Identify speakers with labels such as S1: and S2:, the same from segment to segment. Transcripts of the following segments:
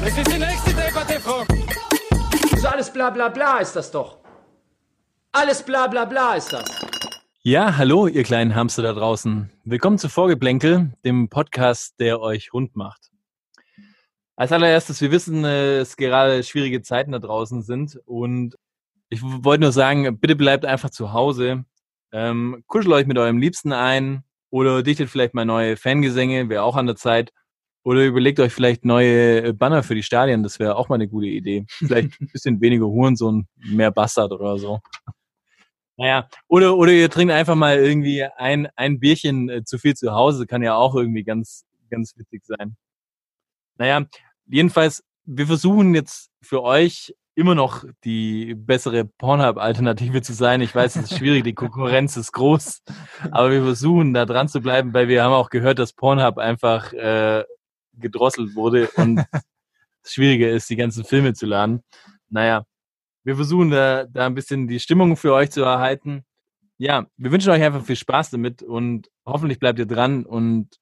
S1: Das ist die nächste Debatte, Frau.
S2: Das ist alles bla bla bla ist das doch. Alles bla bla bla ist das.
S3: Ja, hallo, ihr kleinen Hamster da draußen. Willkommen zu Vorgeplänkel, dem Podcast, der euch rund macht. Als allererstes, wir wissen, äh, es gerade schwierige Zeiten da draußen sind und ich wollte nur sagen, bitte bleibt einfach zu Hause, ähm, kuschelt euch mit eurem Liebsten ein oder dichtet vielleicht mal neue Fangesänge, wäre auch an der Zeit. Oder überlegt euch vielleicht neue äh, Banner für die Stadien, das wäre auch mal eine gute Idee. Vielleicht ein bisschen weniger Hurensohn, mehr Bastard oder so. Naja, oder, oder ihr trinkt einfach mal irgendwie ein, ein Bierchen äh, zu viel zu Hause, kann ja auch irgendwie ganz, ganz witzig sein. Naja, jedenfalls, wir versuchen jetzt für euch immer noch die bessere Pornhub-Alternative zu sein. Ich weiß, es ist schwierig, die Konkurrenz ist groß, aber wir versuchen da dran zu bleiben, weil wir haben auch gehört, dass Pornhub einfach äh, gedrosselt wurde und es schwieriger ist, die ganzen Filme zu laden. Naja, wir versuchen da, da ein bisschen die Stimmung für euch zu erhalten. Ja, wir wünschen euch einfach viel Spaß damit und hoffentlich bleibt ihr dran und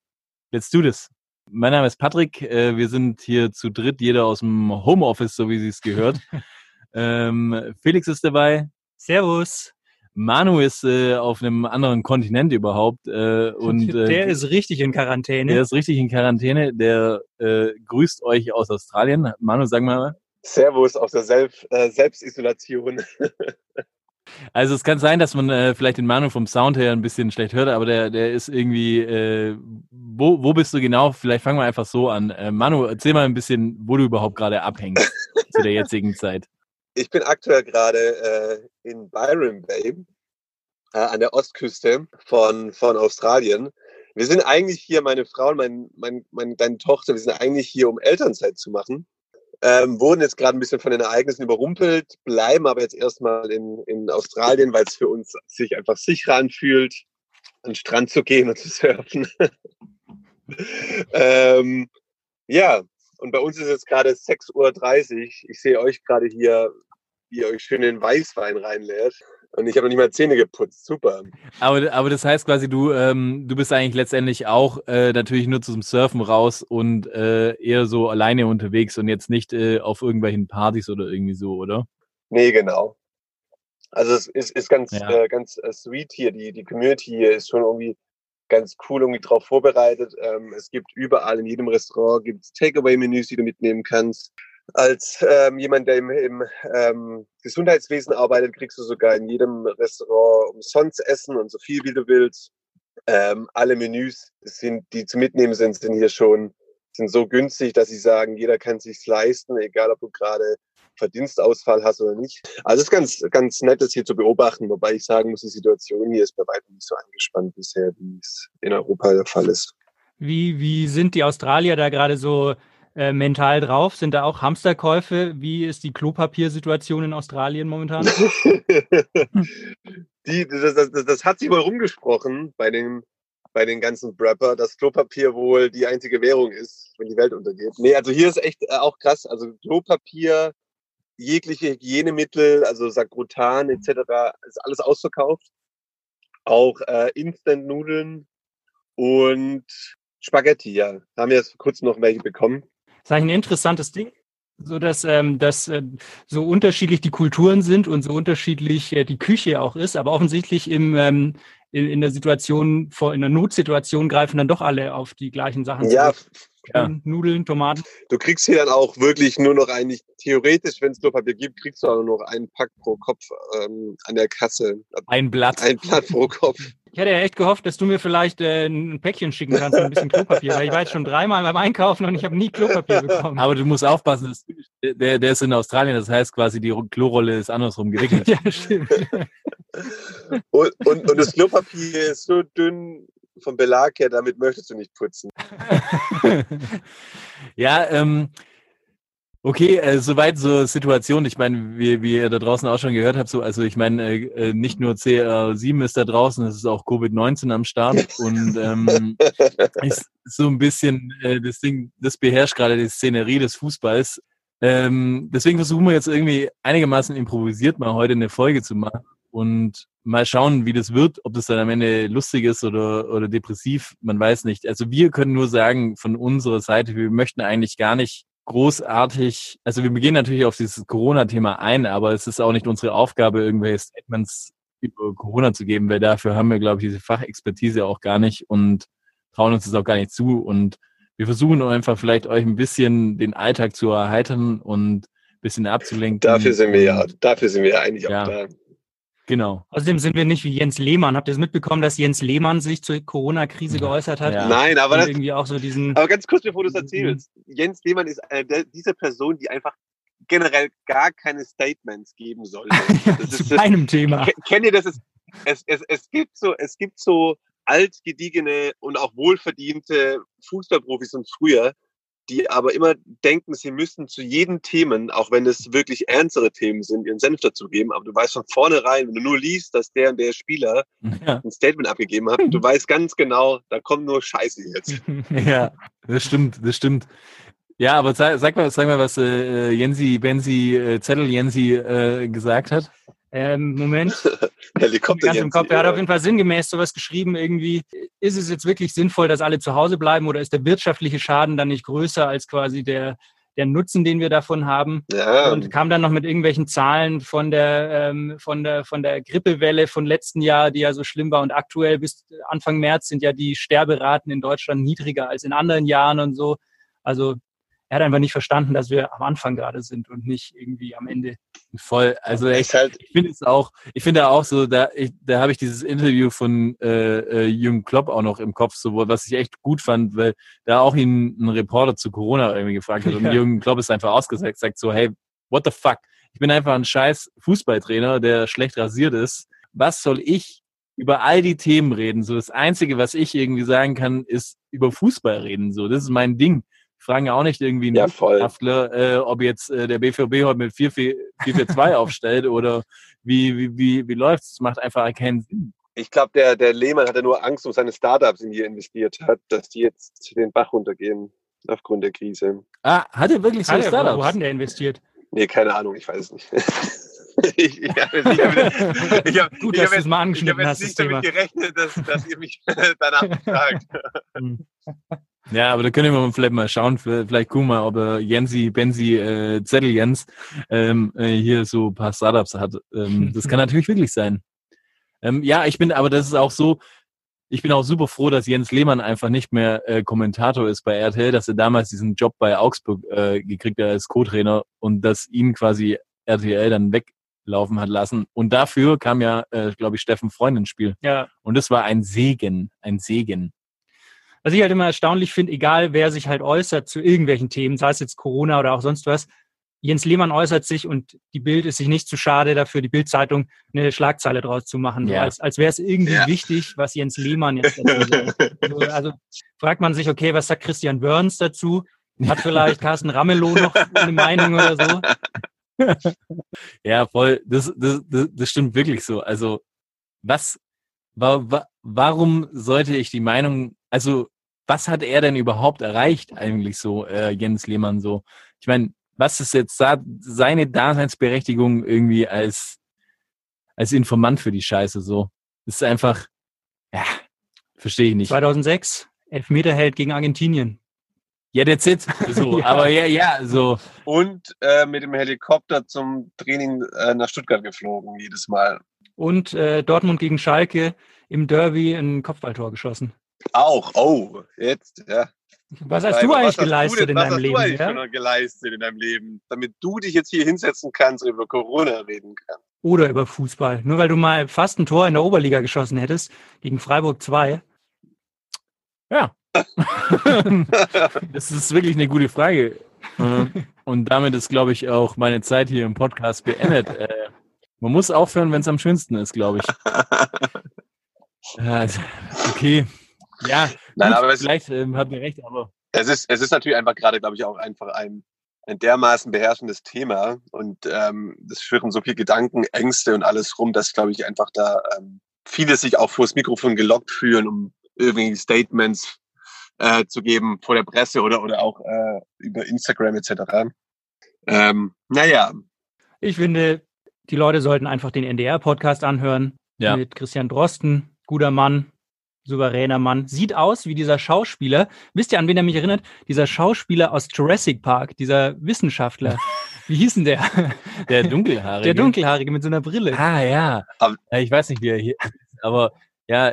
S3: let's do this. Mein Name ist Patrick, äh, wir sind hier zu dritt, jeder aus dem Homeoffice, so wie sie es gehört. ähm, Felix ist dabei,
S4: Servus.
S3: Manu ist äh, auf einem anderen Kontinent überhaupt äh, und äh,
S4: der ist richtig in Quarantäne.
S3: der ist richtig in Quarantäne, der äh, grüßt euch aus Australien. Manu, sag mal,
S5: Servus aus der Selb äh, Selbstisolation.
S3: Also es kann sein, dass man äh, vielleicht den Manu vom Sound her ein bisschen schlecht hört, aber der, der ist irgendwie, äh, wo, wo bist du genau? Vielleicht fangen wir einfach so an. Äh, Manu, erzähl mal ein bisschen, wo du überhaupt gerade abhängst zu der jetzigen Zeit.
S5: Ich bin aktuell gerade äh, in Byron Bay äh, an der Ostküste von, von Australien. Wir sind eigentlich hier, meine Frau und mein, mein, meine deine Tochter, wir sind eigentlich hier, um Elternzeit zu machen. Ähm, wurden jetzt gerade ein bisschen von den Ereignissen überrumpelt, bleiben aber jetzt erstmal in, in Australien, weil es für uns sich einfach sicherer anfühlt, an den Strand zu gehen und zu surfen. ähm, ja, und bei uns ist jetzt gerade 6.30 Uhr. Ich sehe euch gerade hier, wie ihr euch schön den Weißwein reinleert. Und ich habe noch nicht mal Zähne geputzt. Super.
S3: Aber, aber das heißt quasi, du, ähm, du bist eigentlich letztendlich auch äh, natürlich nur zum Surfen raus und äh, eher so alleine unterwegs und jetzt nicht äh, auf irgendwelchen Partys oder irgendwie so, oder?
S5: Nee, genau. Also es ist, ist ganz,
S3: Ja.
S5: äh, ganz äh, sweet hier. Die, die Community hier ist schon irgendwie ganz cool irgendwie drauf vorbereitet. Ähm, es gibt überall in jedem Restaurant gibt's Takeaway-Menüs, die du mitnehmen kannst. Als ähm, jemand, der im, im ähm, Gesundheitswesen arbeitet, kriegst du sogar in jedem Restaurant umsonst Essen und so viel wie du willst. Ähm, alle Menüs sind, die zu mitnehmen sind, sind hier schon sind so günstig, dass sie sagen, jeder kann sich's leisten, egal ob du gerade Verdienstausfall hast oder nicht. Also es ist ganz, ganz nett, das hier zu beobachten, wobei ich sagen muss, die Situation hier ist bei weitem nicht so angespannt bisher, wie es in Europa der Fall ist.
S4: Wie, wie sind die Australier da gerade so äh, mental drauf? Sind da auch Hamsterkäufe? Wie ist die Klopapiersituation in Australien momentan?
S5: die, das, das, das, hat sich wohl rumgesprochen bei den, bei den ganzen Brapper, dass Klopapier wohl die einzige Währung ist, wenn die Welt untergeht. Nee, also hier ist echt äh, auch krass. Also Klopapier, jegliche Hygienemittel, also Sakrotan etc., ist alles ausverkauft. Auch äh, Instant-Nudeln und Spaghetti, ja. Haben wir jetzt kurzem noch welche bekommen.
S4: Das ist eigentlich ein interessantes Ding, so dass, ähm, dass äh, so unterschiedlich die Kulturen sind und so unterschiedlich äh, die Küche auch ist, aber offensichtlich im, ähm, in, in der Situation, vor, in der Notsituation greifen dann doch alle auf die gleichen Sachen
S5: Ja,
S3: ja.
S4: Nudeln, Tomaten.
S5: du kriegst hier dann auch wirklich nur noch eigentlich, theoretisch, wenn es Klopapier gibt, kriegst du auch nur noch einen Pack pro Kopf ähm, an der Kasse.
S3: Ein Blatt.
S5: Ein Blatt pro Kopf.
S4: Ich hätte ja echt gehofft, dass du mir vielleicht äh, ein Päckchen schicken kannst ein bisschen Klopapier, weil ich war jetzt schon dreimal beim Einkaufen und ich habe nie Klopapier bekommen.
S3: Aber du musst aufpassen, das, der, der ist in Australien, das heißt quasi, die Klorolle ist andersrum gewickelt.
S4: ja, stimmt.
S5: Und, und, und das Klopapier ist so dünn vom Belag her, damit möchtest du nicht putzen.
S3: ja, ähm, Okay, äh, soweit so Situation. Ich meine, wie, wie ihr da draußen auch schon gehört habt, so, also ich meine, äh, äh, nicht nur CR7 ist da draußen, es ist auch Covid-19 am Start und ähm, ist so ein bisschen äh, das Ding, das beherrscht gerade die Szenerie des Fußballs. Ähm, deswegen versuchen wir jetzt irgendwie einigermaßen improvisiert mal heute eine Folge zu machen und mal schauen, wie das wird, ob das dann am Ende lustig ist oder, oder depressiv, man weiß nicht. Also wir können nur sagen von unserer Seite, wir möchten eigentlich gar nicht großartig, also wir gehen natürlich auf dieses Corona-Thema ein, aber es ist auch nicht unsere Aufgabe, irgendwelche Statements über Corona zu geben, weil dafür haben wir, glaube ich, diese Fachexpertise auch gar nicht und trauen uns das auch gar nicht zu. Und wir versuchen einfach vielleicht euch ein bisschen den Alltag zu erheitern und ein bisschen abzulenken.
S5: Dafür sind wir ja, dafür sind wir ja eigentlich
S3: Ja.
S5: auch da.
S3: Genau.
S4: Außerdem sind wir nicht wie Jens Lehmann. Habt ihr es mitbekommen, dass Jens Lehmann sich zur Corona-Krise geäußert hat?
S3: Ja.
S5: Nein, aber
S4: Und
S5: das,
S4: irgendwie auch so diesen.
S5: aber ganz kurz, bevor du es erzählst. Jens Lehmann ist eine der, diese Person, die einfach generell gar keine Statements geben sollte. Das
S4: zu
S5: ist das,
S4: keinem Thema.
S5: Ke- kennt ihr das? Ist, es, es, es gibt so, es gibt so altgediegene und auch wohlverdiente Fußballprofis von früher, die aber immer denken, sie müssen zu jedem Themen, auch wenn es wirklich ernstere Themen sind, ihren Senf dazugeben. Aber du weißt von vornherein, wenn du nur liest, dass der und der Spieler
S3: Ja,
S5: ein Statement abgegeben hat, du weißt ganz genau, da kommt nur Scheiße jetzt.
S3: ja das stimmt, das stimmt. Ja, aber sag, sag mal, sag mal, was äh, Jensi, Benzi, äh, Zettel Jensi äh, gesagt hat.
S4: Ähm, Moment.
S5: Helikopter
S4: ganz im Kopf. Er hat auf jeden Fall sinngemäß sowas geschrieben, irgendwie, ist es jetzt wirklich sinnvoll, dass alle zu Hause bleiben oder ist der wirtschaftliche Schaden dann nicht größer als quasi der, der Nutzen, den wir davon haben?
S5: Ja,
S4: Und kam dann noch mit irgendwelchen Zahlen von der, ähm, von der, von der Grippewelle von letzten Jahr, die ja so schlimm war. Und aktuell bis Anfang März sind ja die Sterberaten in Deutschland niedriger als in anderen Jahren und so. Also er hat einfach nicht verstanden, dass wir am Anfang gerade sind und nicht irgendwie am Ende.
S3: Voll, also echt,
S5: ist halt,
S3: ich finde es auch, ich finde auch so, da, ich, da habe ich dieses Interview von äh, äh, Jürgen Klopp auch noch im Kopf, so, was ich echt gut fand, weil da auch ihn ein Reporter zu Corona irgendwie gefragt hat und
S4: Ja.
S3: Jürgen Klopp ist einfach ausgesagt, sagt so, hey, what the fuck? Ich bin einfach ein scheiß Fußballtrainer, der schlecht rasiert ist. Was soll ich über all die Themen reden? So das Einzige, was ich irgendwie sagen kann, ist über Fußball reden. So, das ist mein Ding. Fragen ja auch nicht irgendwie einen
S5: Ja.
S3: Wissenschaftler, äh, ob jetzt äh, der BVB heute mit 4-4-2 aufstellt oder wie, wie, wie, wie läuft's? Das macht einfach keinen Sinn.
S5: ich glaube, der, der Lehmann hatte nur Angst um seine Startups, in die er investiert hat, dass die jetzt den Bach runtergehen aufgrund der Krise.
S3: Ah, hat er wirklich so
S4: Hat er, wo,
S3: Startups?
S4: wo hat denn der investiert?
S5: Nee, keine Ahnung, ich weiß es nicht. ich ich habe jetzt, ich hab, ich hab,
S4: Gut,
S5: ich
S4: dass
S5: hab jetzt,
S4: mal
S5: ich hab
S4: angeschnitten
S5: jetzt nicht
S4: Thema.
S5: damit gerechnet, dass, dass ihr mich danach fragt.
S3: Ja, aber da können wir vielleicht mal schauen, vielleicht gucken wir mal, ob er Jensi, Benzi, äh, Zettel Jens ähm, äh, hier so ein paar Startups hat. Ähm, das kann natürlich wirklich sein. Ähm, ja, ich bin, aber das ist auch so, ich bin auch super froh, dass Jens Lehmann einfach nicht mehr äh, Kommentator ist bei RTL, dass er damals diesen Job bei Augsburg äh, gekriegt hat als Co-Trainer und dass ihn quasi RTL dann weglaufen hat lassen. Und dafür kam ja, äh, glaube ich, Steffen Freund ins Spiel.
S4: Ja,
S3: Und das war ein Segen, ein Segen.
S4: Was ich halt immer erstaunlich finde, egal wer sich halt äußert zu irgendwelchen Themen, sei es jetzt Corona oder auch sonst was, Jens Lehmann äußert sich und die Bild ist sich nicht zu schade dafür, die Bildzeitung eine Schlagzeile draus zu machen, so
S3: Ja.
S4: als, als wäre es irgendwie
S5: Ja.
S4: wichtig, was Jens Lehmann jetzt dazu sagt. So, also fragt man sich, okay, was sagt Christian Burns dazu? Hat vielleicht Carsten Ramelow noch eine Meinung oder so?
S3: Ja, voll. Das, das, das, das stimmt wirklich so. Also, was, wa, wa, warum sollte ich die Meinung, also, was hat er denn überhaupt erreicht eigentlich so, äh, Jens Lehmann so? Ich meine, was ist jetzt da, seine Daseinsberechtigung irgendwie als, als Informant für die Scheiße so? Das ist einfach, ja, verstehe ich nicht.
S4: 2006, Elfmeterheld gegen Argentinien.
S3: Ja, that's it. So,
S4: Ja.
S3: aber ja, ja, so.
S5: Und äh, mit dem Helikopter zum Training äh, nach Stuttgart geflogen, jedes Mal.
S4: Und äh, Dortmund gegen Schalke im Derby ein Kopfballtor geschossen.
S5: Auch, oh, jetzt, ja.
S4: Was hast du
S5: Was
S4: eigentlich
S5: hast
S4: geleistet
S5: denn-
S4: in
S5: was
S4: deinem
S5: hast
S4: Leben?
S5: Du eigentlich
S4: Ja?
S5: schon geleistet in deinem Leben, damit du dich jetzt hier hinsetzen kannst und über Corona reden kannst.
S4: Oder über Fußball. Nur weil du mal fast ein Tor in der Oberliga geschossen hättest, gegen Freiburg 2.
S3: Ja. Das ist wirklich eine gute Frage. Äh, Und damit ist, glaube ich, auch meine Zeit hier im Podcast beendet. Äh, Man muss aufhören, wenn es am schönsten ist, glaube ich. Okay. Ja,
S5: Nein,
S3: gut,
S5: aber
S3: vielleicht ähm, habt ihr recht, aber
S5: es, ist, es ist natürlich einfach gerade, glaube ich, auch einfach ein, ein dermaßen beherrschendes Thema und ähm, es schwirren so viele Gedanken, Ängste und alles rum, dass, glaube ich, einfach da ähm, viele sich auch vors Mikrofon gelockt fühlen, um irgendwie Statements äh, zu geben vor der Presse oder, oder auch äh, über Instagram etc. Ähm, naja,
S4: Ich finde, die Leute sollten einfach den NDR-Podcast anhören
S3: Ja.
S4: mit Christian Drosten, guter Mann, souveräner Mann. Sieht aus wie dieser Schauspieler. Wisst ihr, an wen er mich erinnert? Dieser Schauspieler aus Jurassic Park, dieser Wissenschaftler. Wie hieß denn der?
S3: Der Dunkelhaarige.
S4: Der Dunkelhaarige mit so einer Brille.
S3: Ah, ja.
S5: Aber-
S3: ja. Ich weiß nicht, wie er hier ist, aber ja,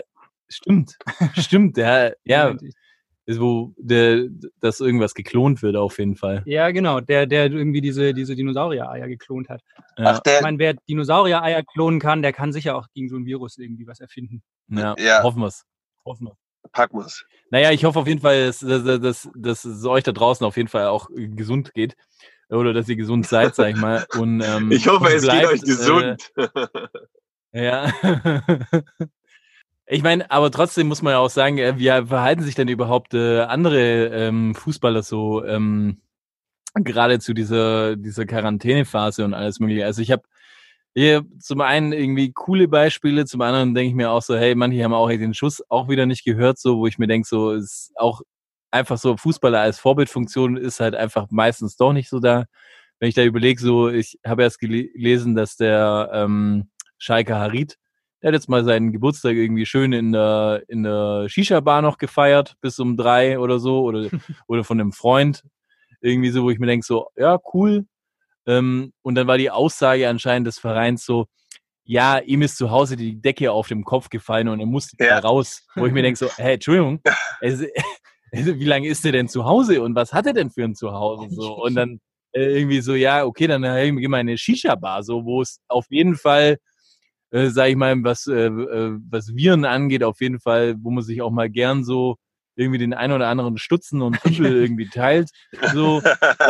S3: stimmt. Stimmt, ja, ist wo der, dass irgendwas geklont wird auf jeden Fall.
S4: Ja, genau. Der, der irgendwie diese, diese Dinosaurier-Eier geklont hat.
S3: Ja,
S5: ach
S4: Ich
S5: der,
S4: meine, wer Dinosaurier-Eier klonen kann, der kann sicher auch gegen so ein Virus irgendwie was erfinden.
S3: ja,
S5: Ja.
S3: hoffen wir's. Hoffen wir.
S5: Packmus.
S3: Naja, ich hoffe auf jeden Fall, dass, dass, dass, dass es euch da draußen auf jeden Fall auch äh, gesund geht. Oder dass ihr gesund seid, sag ich mal. Und, ähm,
S5: Ich hoffe, es
S3: bleibt,
S5: geht euch gesund.
S3: Äh, ja. ich meine, aber trotzdem muss man ja auch sagen, äh, wie verhalten sich denn überhaupt äh, andere ähm, Fußballer so ähm, gerade zu dieser, dieser Quarantänephase und alles mögliche? Also ich habe hier zum einen irgendwie coole Beispiele, zum anderen denke ich mir auch so, hey, manche haben auch den Schuss auch wieder nicht gehört, so, wo ich mir denke, so ist auch einfach so Fußballer als Vorbildfunktion ist halt einfach meistens doch nicht so da. Wenn ich da überlege, so, ich habe erst gele gelesen, dass der ähm, Schalke Harit, der hat jetzt mal seinen Geburtstag irgendwie schön in der, in der Shisha-Bar noch gefeiert, bis um drei oder so, oder, oder von einem Freund. Irgendwie so, wo ich mir denke, so, ja, cool. Ähm, und dann war die Aussage anscheinend des Vereins so, ja, ihm ist zu Hause die Decke auf dem Kopf gefallen und er musste
S5: Ja.
S3: da raus. Wo ich mir denke, so, hey, Entschuldigung, es, also, wie lange ist er denn zu Hause und was hat er denn für ein Zuhause? So, und dann äh, irgendwie so, ja, okay, dann geh mal in eine Shisha-Bar, so, wo es auf jeden Fall, äh, sag ich mal, was, äh, äh, was Viren angeht, auf jeden Fall, wo man sich auch mal gern so irgendwie den ein oder anderen Stutzen und Tümpel irgendwie teilt. So,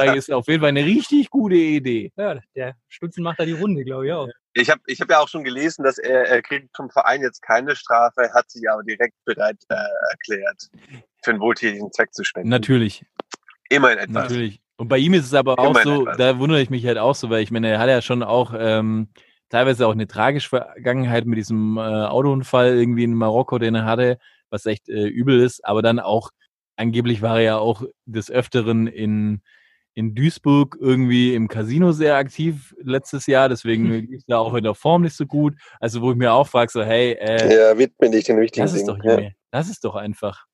S3: ich, ist auf jeden Fall eine richtig gute Idee.
S4: Ja, der Stutzen macht da die Runde, glaube ich auch.
S5: Ich habe ich hab ja auch schon gelesen, dass er, er kriegt vom Verein jetzt keine Strafe, hat sich aber direkt bereit äh, erklärt, für einen wohltätigen Zweck zu spenden.
S3: Natürlich,
S5: Immerhin etwas.
S3: natürlich. Und bei ihm ist es aber auch
S5: Immerhin
S3: so,
S5: etwas.
S3: da wundere ich mich halt auch so, weil ich meine, er hat ja schon auch ähm, teilweise auch eine tragische Vergangenheit mit diesem äh, Autounfall irgendwie in Marokko, den er hatte, was echt äh, übel ist, aber dann auch, angeblich war er ja auch des Öfteren in, in Duisburg irgendwie im Casino sehr aktiv letztes Jahr, deswegen ist er auch in der Form nicht so gut. Also wo ich mir auch frage, so hey, äh,
S5: Ja, widme dich den wichtigen
S3: das ist doch,
S5: Dingen. Ja.
S3: Junge, das ist doch einfach.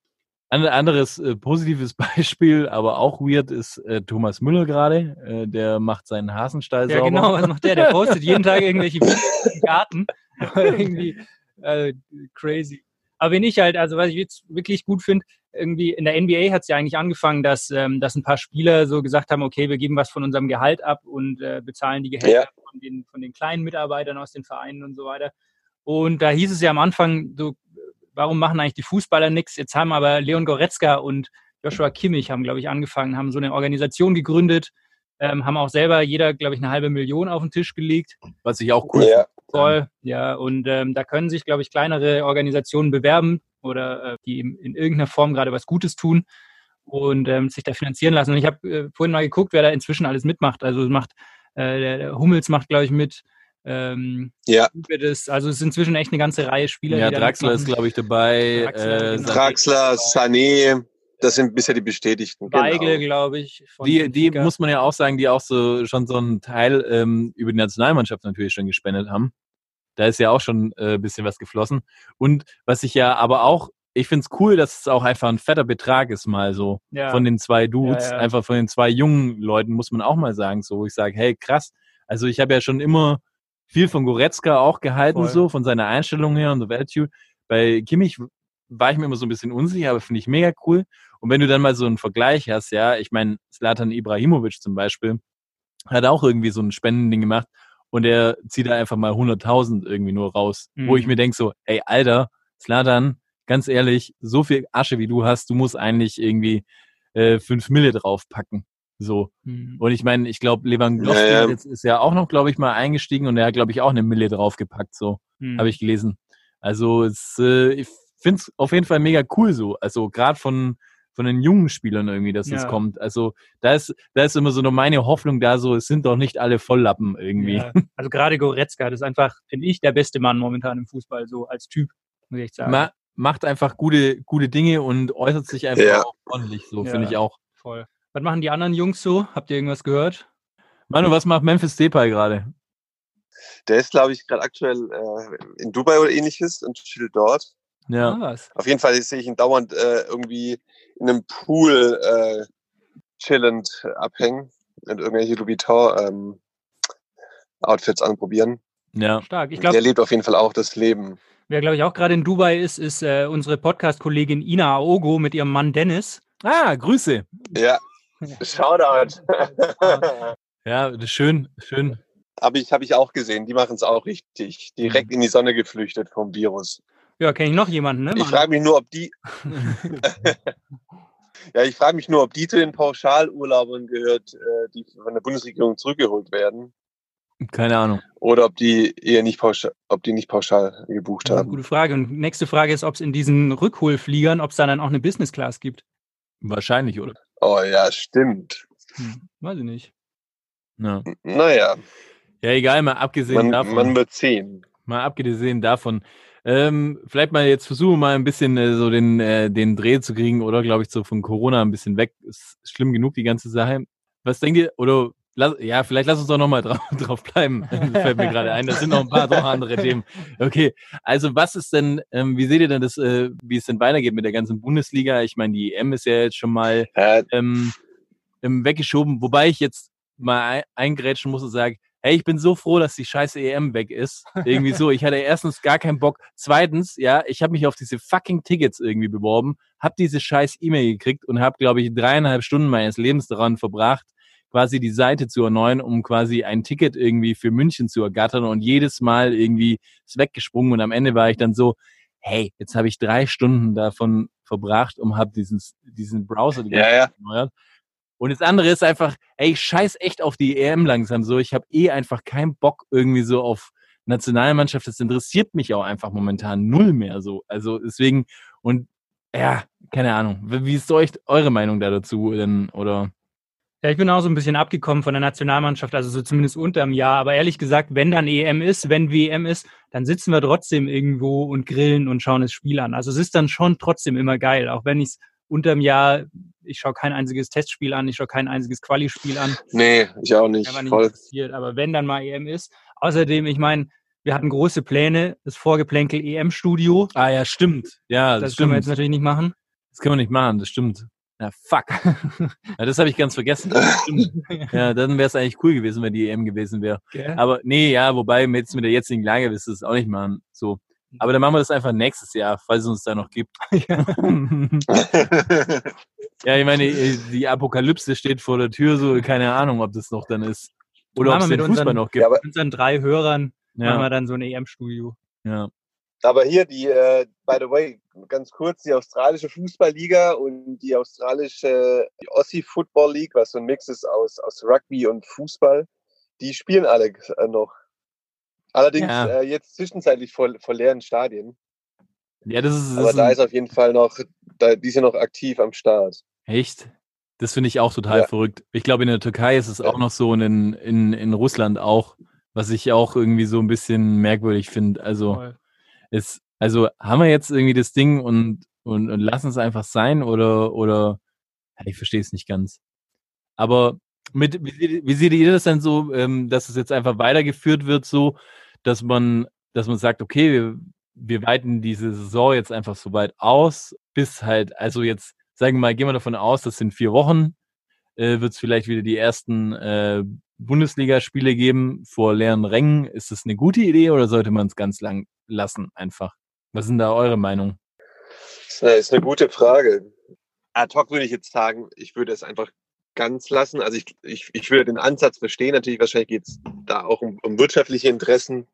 S3: Ein anderes äh, positives Beispiel, aber auch weird, ist äh, Thomas Müller gerade. Äh, der macht seinen Hasenstall
S4: Ja,
S3: sauber.
S4: genau, was macht der? Der postet jeden Tag irgendwelche Videos im Garten. irgendwie äh, crazy. Aber wenn ich halt, also was ich jetzt wirklich gut finde, irgendwie in der NBA hat es ja eigentlich angefangen, dass, ähm, dass ein paar Spieler so gesagt haben, okay, wir geben was von unserem Gehalt ab und äh, bezahlen die Gehälter
S5: Ja.
S4: von, den, von den kleinen Mitarbeitern aus den Vereinen und so weiter. Und da hieß es ja am Anfang, so, warum machen eigentlich die Fußballer nichts? Jetzt haben aber Leon Goretzka und Joshua Kimmich haben, glaube ich, angefangen, haben so eine Organisation gegründet, ähm, haben auch selber jeder, glaube ich, eine halbe Million auf den Tisch gelegt.
S3: Was ich auch cool
S5: Ja.
S4: Voll, ja. Und ähm, da können sich, glaube ich, kleinere Organisationen bewerben oder äh, die in, in irgendeiner Form gerade was Gutes tun und ähm, sich da finanzieren lassen. Und ich habe äh, vorhin mal geguckt, wer da inzwischen alles mitmacht. Also es macht äh, der, der Hummels macht, glaube ich, mit. Ähm,
S5: Ja.
S4: das, also es ist inzwischen echt eine ganze Reihe Spieler.
S3: Ja, Draxler ist, glaube ich, dabei.
S4: Draxler,
S3: äh,
S4: genau.
S3: Sané-
S5: Draxler, Sané, das sind bisher die Bestätigten.
S4: Weigel,
S5: Genau.
S4: glaube ich. von
S3: die, die muss man ja auch sagen, die auch so schon so einen Teil ähm, über die Nationalmannschaft natürlich schon gespendet haben. Da ist ja auch schon äh, ein bisschen was geflossen. Und was ich ja aber auch, ich finde es cool, dass es auch einfach ein fetter Betrag ist, mal so
S4: ja.
S3: von den zwei Dudes,
S4: Ja, ja.
S3: einfach von den zwei jungen Leuten, muss man auch mal sagen, so wo ich sage, hey, krass. Also ich habe ja schon immer viel von Goretzka auch gehalten,
S4: Voll.
S3: so von seiner Einstellung her und so Attitude. Bei Kimmich war ich mir immer so ein bisschen unsicher, aber finde ich mega cool. Und wenn du dann mal so einen Vergleich hast, ja, ich meine, Slatan Ibrahimovic zum Beispiel hat auch irgendwie so ein Spendending gemacht und er zieht da einfach mal 100.000 irgendwie nur raus, wo ich
S4: Mhm.
S3: mir denk so, ey, Alter, Slatan, ganz ehrlich, so viel Asche wie du hast, du musst eigentlich irgendwie äh, 5 Mille draufpacken. So.
S4: Hm.
S3: Und ich meine, ich glaube, Lewandowski
S5: Ja,
S3: jetzt ist ja auch noch, glaube ich, mal eingestiegen und er hat, glaube ich, auch eine Mille draufgepackt, so
S4: Hm.
S3: habe ich gelesen. Also es, äh, ich finde es auf jeden Fall mega cool so. Also gerade von, von den jungen Spielern irgendwie, dass das
S4: Ja.
S3: kommt. Also da ist, da ist immer so noch meine Hoffnung da, so es sind doch nicht alle Volllappen irgendwie.
S4: Ja. Also gerade Goretzka, das ist einfach, finde ich, der beste Mann momentan im Fußball, so als Typ, muss ich echt sagen.
S3: Ma macht einfach gute, gute Dinge und äußert sich einfach
S5: Ja.
S3: auch ordentlich, so
S4: Ja.
S3: finde ich auch.
S4: Voll. Was machen die anderen Jungs so? Habt ihr irgendwas gehört?
S3: Manu, was macht Memphis Depay gerade?
S5: Der ist, glaube ich, gerade aktuell äh, in Dubai oder ähnliches und chillt dort.
S3: Ja.
S4: Ah, was?
S5: Auf jeden Fall sehe ich ihn dauernd äh, irgendwie in einem Pool äh, chillend abhängen und irgendwelche Louis Vuitton ähm, Outfits anprobieren.
S3: Ja.
S4: Stark. Ich
S5: Der
S4: glaube,
S5: lebt auf jeden Fall auch das Leben.
S4: wer glaube ich auch gerade in Dubai ist, ist äh, unsere Podcast-Kollegin Ina Aogo mit ihrem Mann Dennis.
S3: Ah, Grüße.
S5: Ja, Shoutout.
S3: Ja, das ist schön, schön.
S5: Habe ich, hab ich auch gesehen. Die machen es auch richtig. Direkt in die Sonne geflüchtet vom Virus.
S4: Ja, kenne ich noch jemanden, ne?
S5: Ich frage mich nur, ob die. ja, ich frage mich nur, ob die zu den Pauschalurlaubern gehört, äh, die von der Bundesregierung zurückgeholt werden.
S3: Keine Ahnung.
S5: Oder ob die eher nicht pauschal, ob die nicht pauschal gebucht
S4: Ja,
S5: haben.
S4: gute Frage. Und nächste Frage ist, ob es in diesen Rückholfliegern, ob es da dann auch eine Business Class gibt.
S3: Wahrscheinlich, oder?
S5: Oh ja, stimmt.
S4: Hm, weiß ich nicht.
S3: Ja,
S5: Naja,
S3: ja egal, mal abgesehen
S5: man,
S3: davon.
S5: man wird sehen.
S3: mal abgesehen davon. Ähm, vielleicht mal jetzt versuchen mal ein bisschen äh, so den, äh, den Dreh zu kriegen oder glaube ich so von Corona ein bisschen weg. Ist schlimm genug, die ganze Sache. Was denkt ihr? Oder lass, ja, vielleicht lass uns doch nochmal drauf, drauf bleiben. Das fällt mir gerade ein. Da sind noch ein paar doch andere Themen. Okay, also was ist denn, ähm, wie seht ihr denn das, äh, wie es denn weitergeht mit der ganzen Bundesliga? Ich meine, die EM ist ja jetzt schon mal ähm, ähm, weggeschoben, wobei ich jetzt mal ein, eingrätschen muss und sage, hey, ich bin so froh, dass die scheiße EM weg ist. Irgendwie so, ich hatte erstens gar keinen Bock. Zweitens, ja, ich habe mich auf diese fucking Tickets irgendwie beworben, habe diese scheiß E-Mail gekriegt und habe, glaube ich, dreieinhalb Stunden meines Lebens daran verbracht, quasi die Seite zu erneuern, um quasi ein Ticket irgendwie für München zu ergattern und jedes Mal irgendwie ist weggesprungen und am Ende war ich dann so, hey, jetzt habe ich drei Stunden davon verbracht und habe diesen, diesen Browser die
S5: ja, ja.
S3: Erneuert. Und das andere ist einfach, ey, ich scheiß echt auf die EM langsam so. Ich habe eh einfach keinen Bock irgendwie so auf Nationalmannschaft. Das interessiert mich auch einfach momentan null mehr so. Also deswegen, und ja, keine Ahnung. Wie ist euch eure Meinung da dazu denn, oder?
S4: Ja, ich bin auch so ein bisschen abgekommen von der Nationalmannschaft, also so zumindest unterm Jahr. Aber ehrlich gesagt, wenn dann EM ist, wenn WM ist, dann sitzen wir trotzdem irgendwo und grillen und schauen das Spiel an. Also es ist dann schon trotzdem immer geil, auch wenn ich es unterm Jahr, ich schaue kein einziges Testspiel an, ich schaue kein einziges Quali-Spiel an,
S5: Nee, ich auch nicht.
S4: nicht
S5: Voll.
S4: interessiert. Aber wenn dann mal EM ist, außerdem, ich meine, wir hatten große Pläne, das Vorgeplänkel EM-Studio.
S3: Ah ja, stimmt. Ja, das,
S4: Das können wir
S3: stimmt.
S4: jetzt natürlich nicht machen.
S3: Das können wir nicht machen, das stimmt. Ja, fuck. ja, das habe ich ganz vergessen. Ja, dann wäre es eigentlich cool gewesen, wenn die EM gewesen wäre.
S4: Gell?
S3: Aber nee, ja, wobei jetzt mit der jetzigen Lage wirst du es auch nicht machen. So. Aber dann machen wir das einfach nächstes Jahr, falls es uns da noch gibt. ja, ich meine, die Apokalypse steht vor der Tür, so keine Ahnung, ob das noch dann ist. Oder ob es den
S4: mit
S3: Fußball
S4: unseren-
S3: noch gibt.
S5: Ja, aber
S4: Mit unseren drei Hörern machen wir
S3: Ja,
S4: dann so ein EM-Studio.
S3: ja.
S5: Aber hier die, äh, by the way, ganz kurz, die australische Fußballliga und die australische die Aussie Football League, was so ein Mix ist aus, aus Rugby und Fußball, die spielen alle äh, noch. Allerdings
S3: Ja.
S5: äh, jetzt zwischenzeitlich vor, vor leeren Stadien.
S3: ja, das ist, das
S5: Aber
S3: ist
S5: da ist auf jeden Fall noch, da, die sind noch aktiv am Start.
S3: echt. Das finde ich auch total
S5: Ja.
S3: verrückt. Ich glaube, in der Türkei ist es
S5: Ja.
S3: auch noch so und in, in, in Russland auch, was ich auch irgendwie so ein bisschen merkwürdig finde. Also,
S4: Voll.
S3: Ist, also haben wir jetzt irgendwie das Ding und, und, und lassen es einfach sein oder, oder ich verstehe es nicht ganz. Aber mit, wie, wie seht ihr das denn so, ähm, dass es jetzt einfach weitergeführt wird, so, dass man, dass man sagt, okay, wir, wir weiten diese Saison jetzt einfach so weit aus, bis halt, also jetzt, sagen wir mal, gehen wir davon aus, das sind vier Wochen, äh, wird es vielleicht wieder die ersten äh, Bundesligaspiele geben vor leeren Rängen. Ist das eine gute Idee oder sollte man es ganz lang lassen einfach? Was sind da eure Meinung?
S5: Das ist eine gute Frage. Ad hoc würde ich jetzt sagen, ich würde es einfach ganz lassen. Also ich, ich, ich würde den Ansatz verstehen. Natürlich, wahrscheinlich geht es da auch um, um wirtschaftliche Interessen,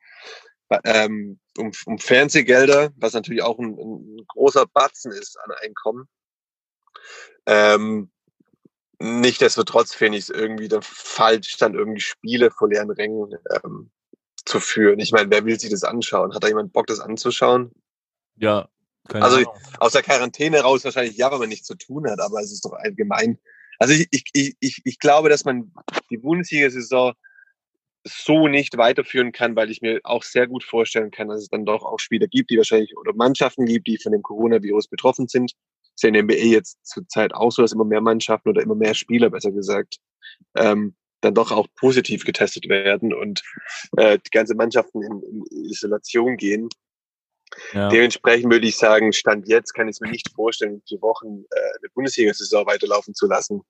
S5: ähm, um, um Fernsehgelder, was natürlich auch ein, ein großer Batzen ist an Einkommen. Ähm, Nichtsdestotrotz finde ich es irgendwie dann falsch, dann irgendwie Spiele vor leeren Rängen ähm, zu führen. Ich meine, wer will sich das anschauen? Hat da jemand Bock, das anzuschauen?
S3: Ja, Keine
S5: Also
S3: Ahnung.
S5: aus der Quarantäne raus wahrscheinlich ja, wenn man nichts zu tun hat, aber es ist doch allgemein. Also ich, ich, ich, ich, ich glaube, dass man die Bundesliga-Saison so nicht weiterführen kann, weil ich mir auch sehr gut vorstellen kann, dass es dann doch auch Spieler gibt, die wahrscheinlich oder Mannschaften gibt, die von dem Coronavirus betroffen sind. Ist ja in der NBA jetzt zurzeit auch so, dass immer mehr Mannschaften oder immer mehr Spieler, besser gesagt, ähm, dann doch auch positiv getestet werden und äh, die ganze Mannschaften in, in Isolation gehen.
S3: ja.
S5: Dementsprechend würde ich sagen, Stand jetzt kann ich es mir nicht vorstellen, vier Wochen äh, eine Bundesliga-Saison weiterlaufen zu lassen.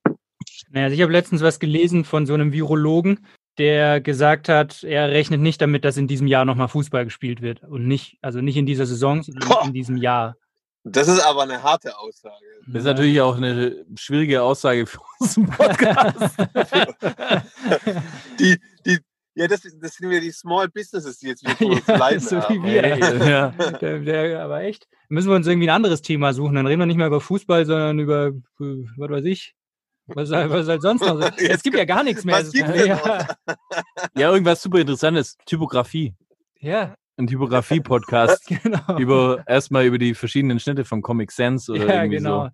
S4: Naja, also ich habe letztens was gelesen von so einem Virologen, der gesagt hat, er rechnet nicht damit, dass in diesem Jahr nochmal Fußball gespielt wird. Und nicht, also nicht in dieser Saison, sondern in diesem Jahr.
S5: Das ist aber eine harte Aussage.
S3: Das ist natürlich auch eine schwierige Aussage für unseren Podcast.
S5: Die, die, ja, das, das sind wieder die Small Businesses, die jetzt wieder
S4: Ja,
S5: leiden
S4: so wie
S5: haben.
S4: wir.
S3: ja.
S4: Der, der, aber echt. Müssen wir uns irgendwie ein anderes Thema suchen. Dann reden wir nicht mehr über Fußball, sondern über, was weiß ich, was, was halt sonst noch so. Es gibt ja gar nichts mehr.
S5: Was gibt's denn
S4: ja,
S3: ja, irgendwas super interessantes. Typografie.
S4: ja,
S3: Ein Typografie-Podcast
S4: genau.
S3: über erstmal über die verschiedenen Schnitte von Comic Sans oder
S4: ja,
S3: irgendwie
S4: genau.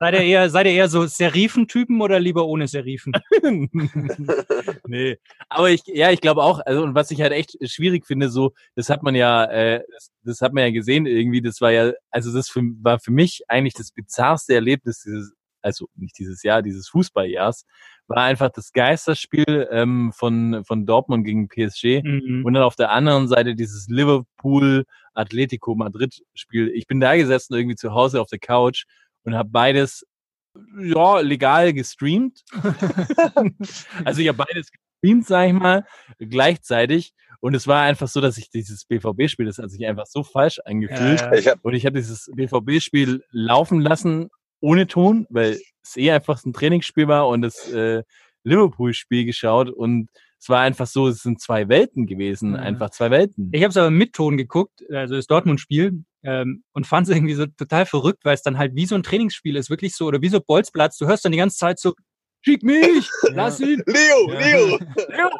S4: Seid ihr eher, seid ihr eher so Serifentypen oder lieber ohne Serifen?
S3: so. nee. Aber ich, ja, ich glaube auch, also und was ich halt echt schwierig finde, so, das hat man ja, äh, das, das hat man ja gesehen irgendwie, das war ja, also das für, war für mich eigentlich das bizarrste Erlebnis dieses, also nicht dieses Jahr, dieses Fußballjahrs, war einfach das Geisterspiel ähm, von, von Dortmund gegen PSG.
S4: Mhm.
S3: Und dann auf der anderen Seite dieses Liverpool Atletico Madrid Spiel. Ich bin da gesessen irgendwie zu Hause auf der Couch und habe beides ja legal gestreamt. also ich habe beides gestreamt, sag ich mal, gleichzeitig. Und es war einfach so, dass ich dieses BVB-Spiel, das hat sich einfach so falsch angefühlt.
S4: Ja, ja.
S5: Ich hab,
S3: Und ich habe dieses BVB-Spiel laufen lassen ohne Ton, weil es eh einfach ein Trainingsspiel war und das äh, Liverpool-Spiel geschaut und es war einfach so, es sind zwei Welten gewesen,
S4: Ja.
S3: einfach zwei Welten.
S4: Ich habe es aber mit Ton geguckt, also das Dortmund-Spiel, ähm, und fand es irgendwie so total verrückt, weil es dann halt wie so ein Trainingsspiel ist, wirklich so, oder wie so Bolzplatz. Du hörst dann die ganze Zeit so, schick mich, lass ihn.
S5: Leo,
S3: Ja.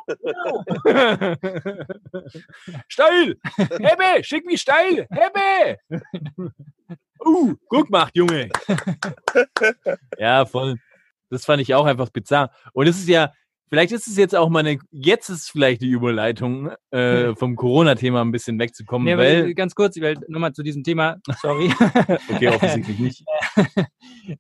S5: Leo!
S3: steil! Hebbe, schick mich steil! Hebbe! Uh, gut gemacht, Junge! ja, voll. Das fand ich auch einfach bizarr. Und es ist ja, vielleicht ist es jetzt auch mal eine, jetzt ist vielleicht die Überleitung, äh, vom Corona-Thema ein bisschen wegzukommen,
S4: Nee,
S3: weil,
S4: ganz kurz, weil nochmal zu diesem Thema, sorry.
S3: okay, offensichtlich nicht.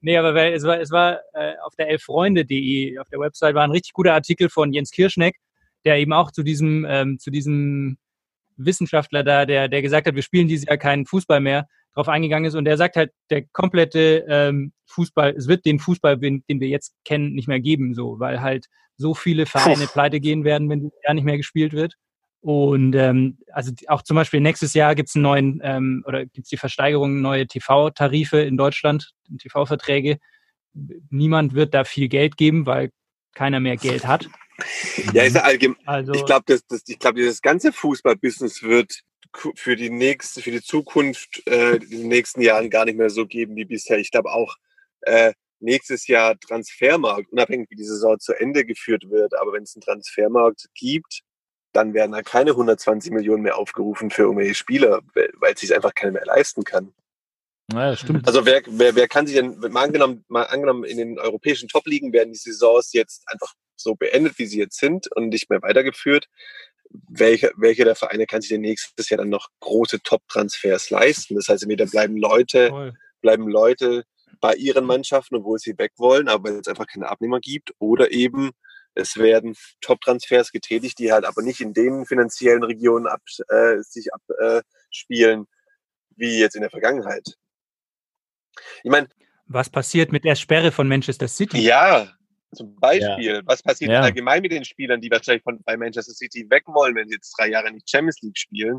S4: nee, aber weil es war, es war äh, auf der elffreunde.de, auf der Website war ein richtig guter Artikel von Jens Kirschneck, der eben auch zu diesem, ähm, zu diesem Wissenschaftler da, der, der gesagt hat, wir spielen dieses Jahr keinen Fußball mehr, drauf eingegangen ist. Und der sagt halt, der komplette ähm, Fußball, es wird den Fußball, den, den wir jetzt kennen, nicht mehr geben, so, weil halt so viele Vereine pleite gehen werden, wenn dieses Jahr nicht mehr gespielt wird. Und ähm, also auch zum Beispiel nächstes Jahr gibt es einen neuen ähm, oder gibt es die Versteigerung neue TV-Tarife in Deutschland, TV-Verträge. Niemand wird da viel Geld geben, weil keiner mehr Geld hat.
S5: Ja, ist ja allgemein.
S4: Also
S5: Ich glaube, das, das, ich glaube, dieses ganze Fußball-Business wird für die nächste, für die Zukunft äh, in den nächsten Jahren gar nicht mehr so geben wie bisher. Ich glaube auch äh, nächstes Jahr Transfermarkt, unabhängig wie die Saison zu Ende geführt wird, aber wenn es einen Transfermarkt gibt, dann werden da keine 120 Millionen mehr aufgerufen für irgendwelche Spieler, weil es sich einfach keiner mehr leisten kann.
S3: Ja, das stimmt.
S5: Also wer, wer, wer kann sich denn, mal angenommen, mal angenommen, in den europäischen Top-Ligen werden die Saisons jetzt einfach so beendet, wie sie jetzt sind und nicht mehr weitergeführt. Welcher welche der Vereine kann sich denn nächstes Jahr dann noch große Top-Transfers leisten? Das heißt, entweder bleiben Leute, bleiben Leute bei ihren Mannschaften, obwohl sie weg wollen, aber weil es einfach keine Abnehmer gibt, oder eben es werden Top-Transfers getätigt, die halt aber nicht in den finanziellen Regionen ab, äh, sich abspielen, äh, wie jetzt in der Vergangenheit. Ich meine,
S4: was passiert mit der Sperre von Manchester City?
S5: ja, zum Beispiel, was passiert
S3: Ja.
S5: allgemein mit den Spielern, die wahrscheinlich von, bei Manchester City weg wollen, wenn sie jetzt drei Jahre nicht Champions League spielen?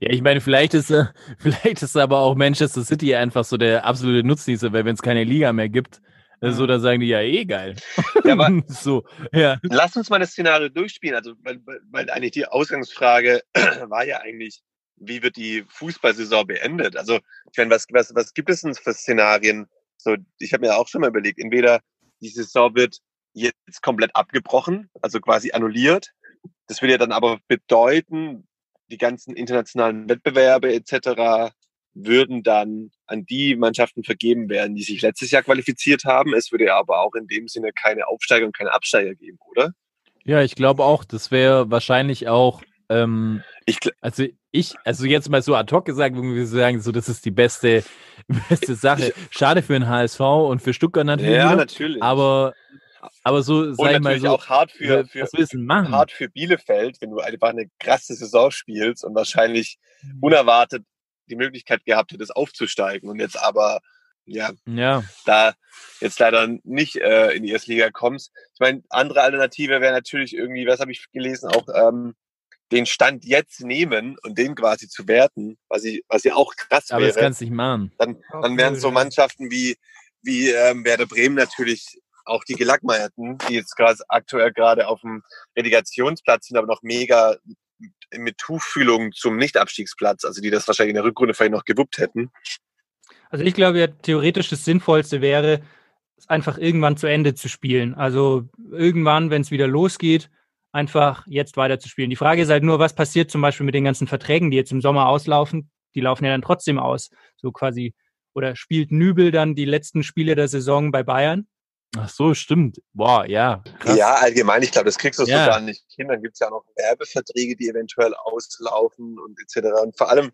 S3: Ja, ich meine, vielleicht ist, äh, vielleicht ist aber auch Manchester City einfach so der absolute Nutznießer, weil wenn es keine Liga mehr gibt, äh, so, da sagen die ja eh geil.
S5: Ja, aber
S3: so, ja.
S5: lass uns mal das Szenario durchspielen. Also, weil, weil- weil eigentlich die Ausgangsfrage war ja eigentlich, wie wird die Fußballsaison beendet? Also, ich meine, was, was, was gibt es denn für Szenarien? So, ich habe mir auch schon mal überlegt, entweder die Saison wird jetzt komplett abgebrochen, also quasi annulliert. Das würde ja dann aber bedeuten, die ganzen internationalen Wettbewerbe etc. würden dann an die Mannschaften vergeben werden, die sich letztes Jahr qualifiziert haben. Es würde aber auch in dem Sinne keine Aufsteiger und keine Absteiger geben, oder?
S3: Ja, ich glaube auch, das wäre wahrscheinlich auch, ähm,
S5: Ich,
S3: also ich, also jetzt mal so ad hoc gesagt, wir sagen, so das ist die beste, beste Sache. Schade für den HSV und für Stuttgart natürlich,
S5: ja, natürlich.
S3: aber, aber so, sag ich mal so,
S5: auch hart für, für, hart für Bielefeld, wenn du einfach eine krasse Saison spielst und wahrscheinlich unerwartet die Möglichkeit gehabt hättest, aufzusteigen und jetzt aber ja
S3: Ja,
S5: da jetzt leider nicht äh, in die erste Liga kommst. Ich meine, andere Alternative wäre natürlich irgendwie, was habe ich gelesen, auch ähm, den Stand jetzt nehmen und den quasi zu werten, was ich, was ja auch krass
S3: aber das
S5: wäre.
S3: kannst du nicht machen.
S5: Dann, dann wären so Mannschaften wie, wie ähm, Werder Bremen natürlich auch die Gelackmeierten, die jetzt gerade aktuell gerade auf dem Relegationsplatz sind, aber noch mega mit Tuchfühlung zum Nichtabstiegsplatz, also die das wahrscheinlich in der Rückrunde vielleicht noch gewuppt hätten.
S4: Also ich glaube ja, theoretisch das Sinnvollste wäre, es einfach irgendwann zu Ende zu spielen. Also irgendwann, wenn es wieder losgeht, einfach jetzt weiter zu spielen. Die Frage ist halt nur, was passiert zum Beispiel mit den ganzen Verträgen, die jetzt im Sommer auslaufen? Die laufen ja dann trotzdem aus. So quasi. Oder spielt Nübel dann die letzten Spiele der Saison bei Bayern?
S3: Ach so, stimmt. Boah, ja. Krass.
S5: Ja, allgemein, ich glaube, das kriegst du
S3: Ja.
S5: so gar nicht hin. Dann gibt's ja auch noch Werbeverträge, die eventuell auslaufen und etc. Und vor allem,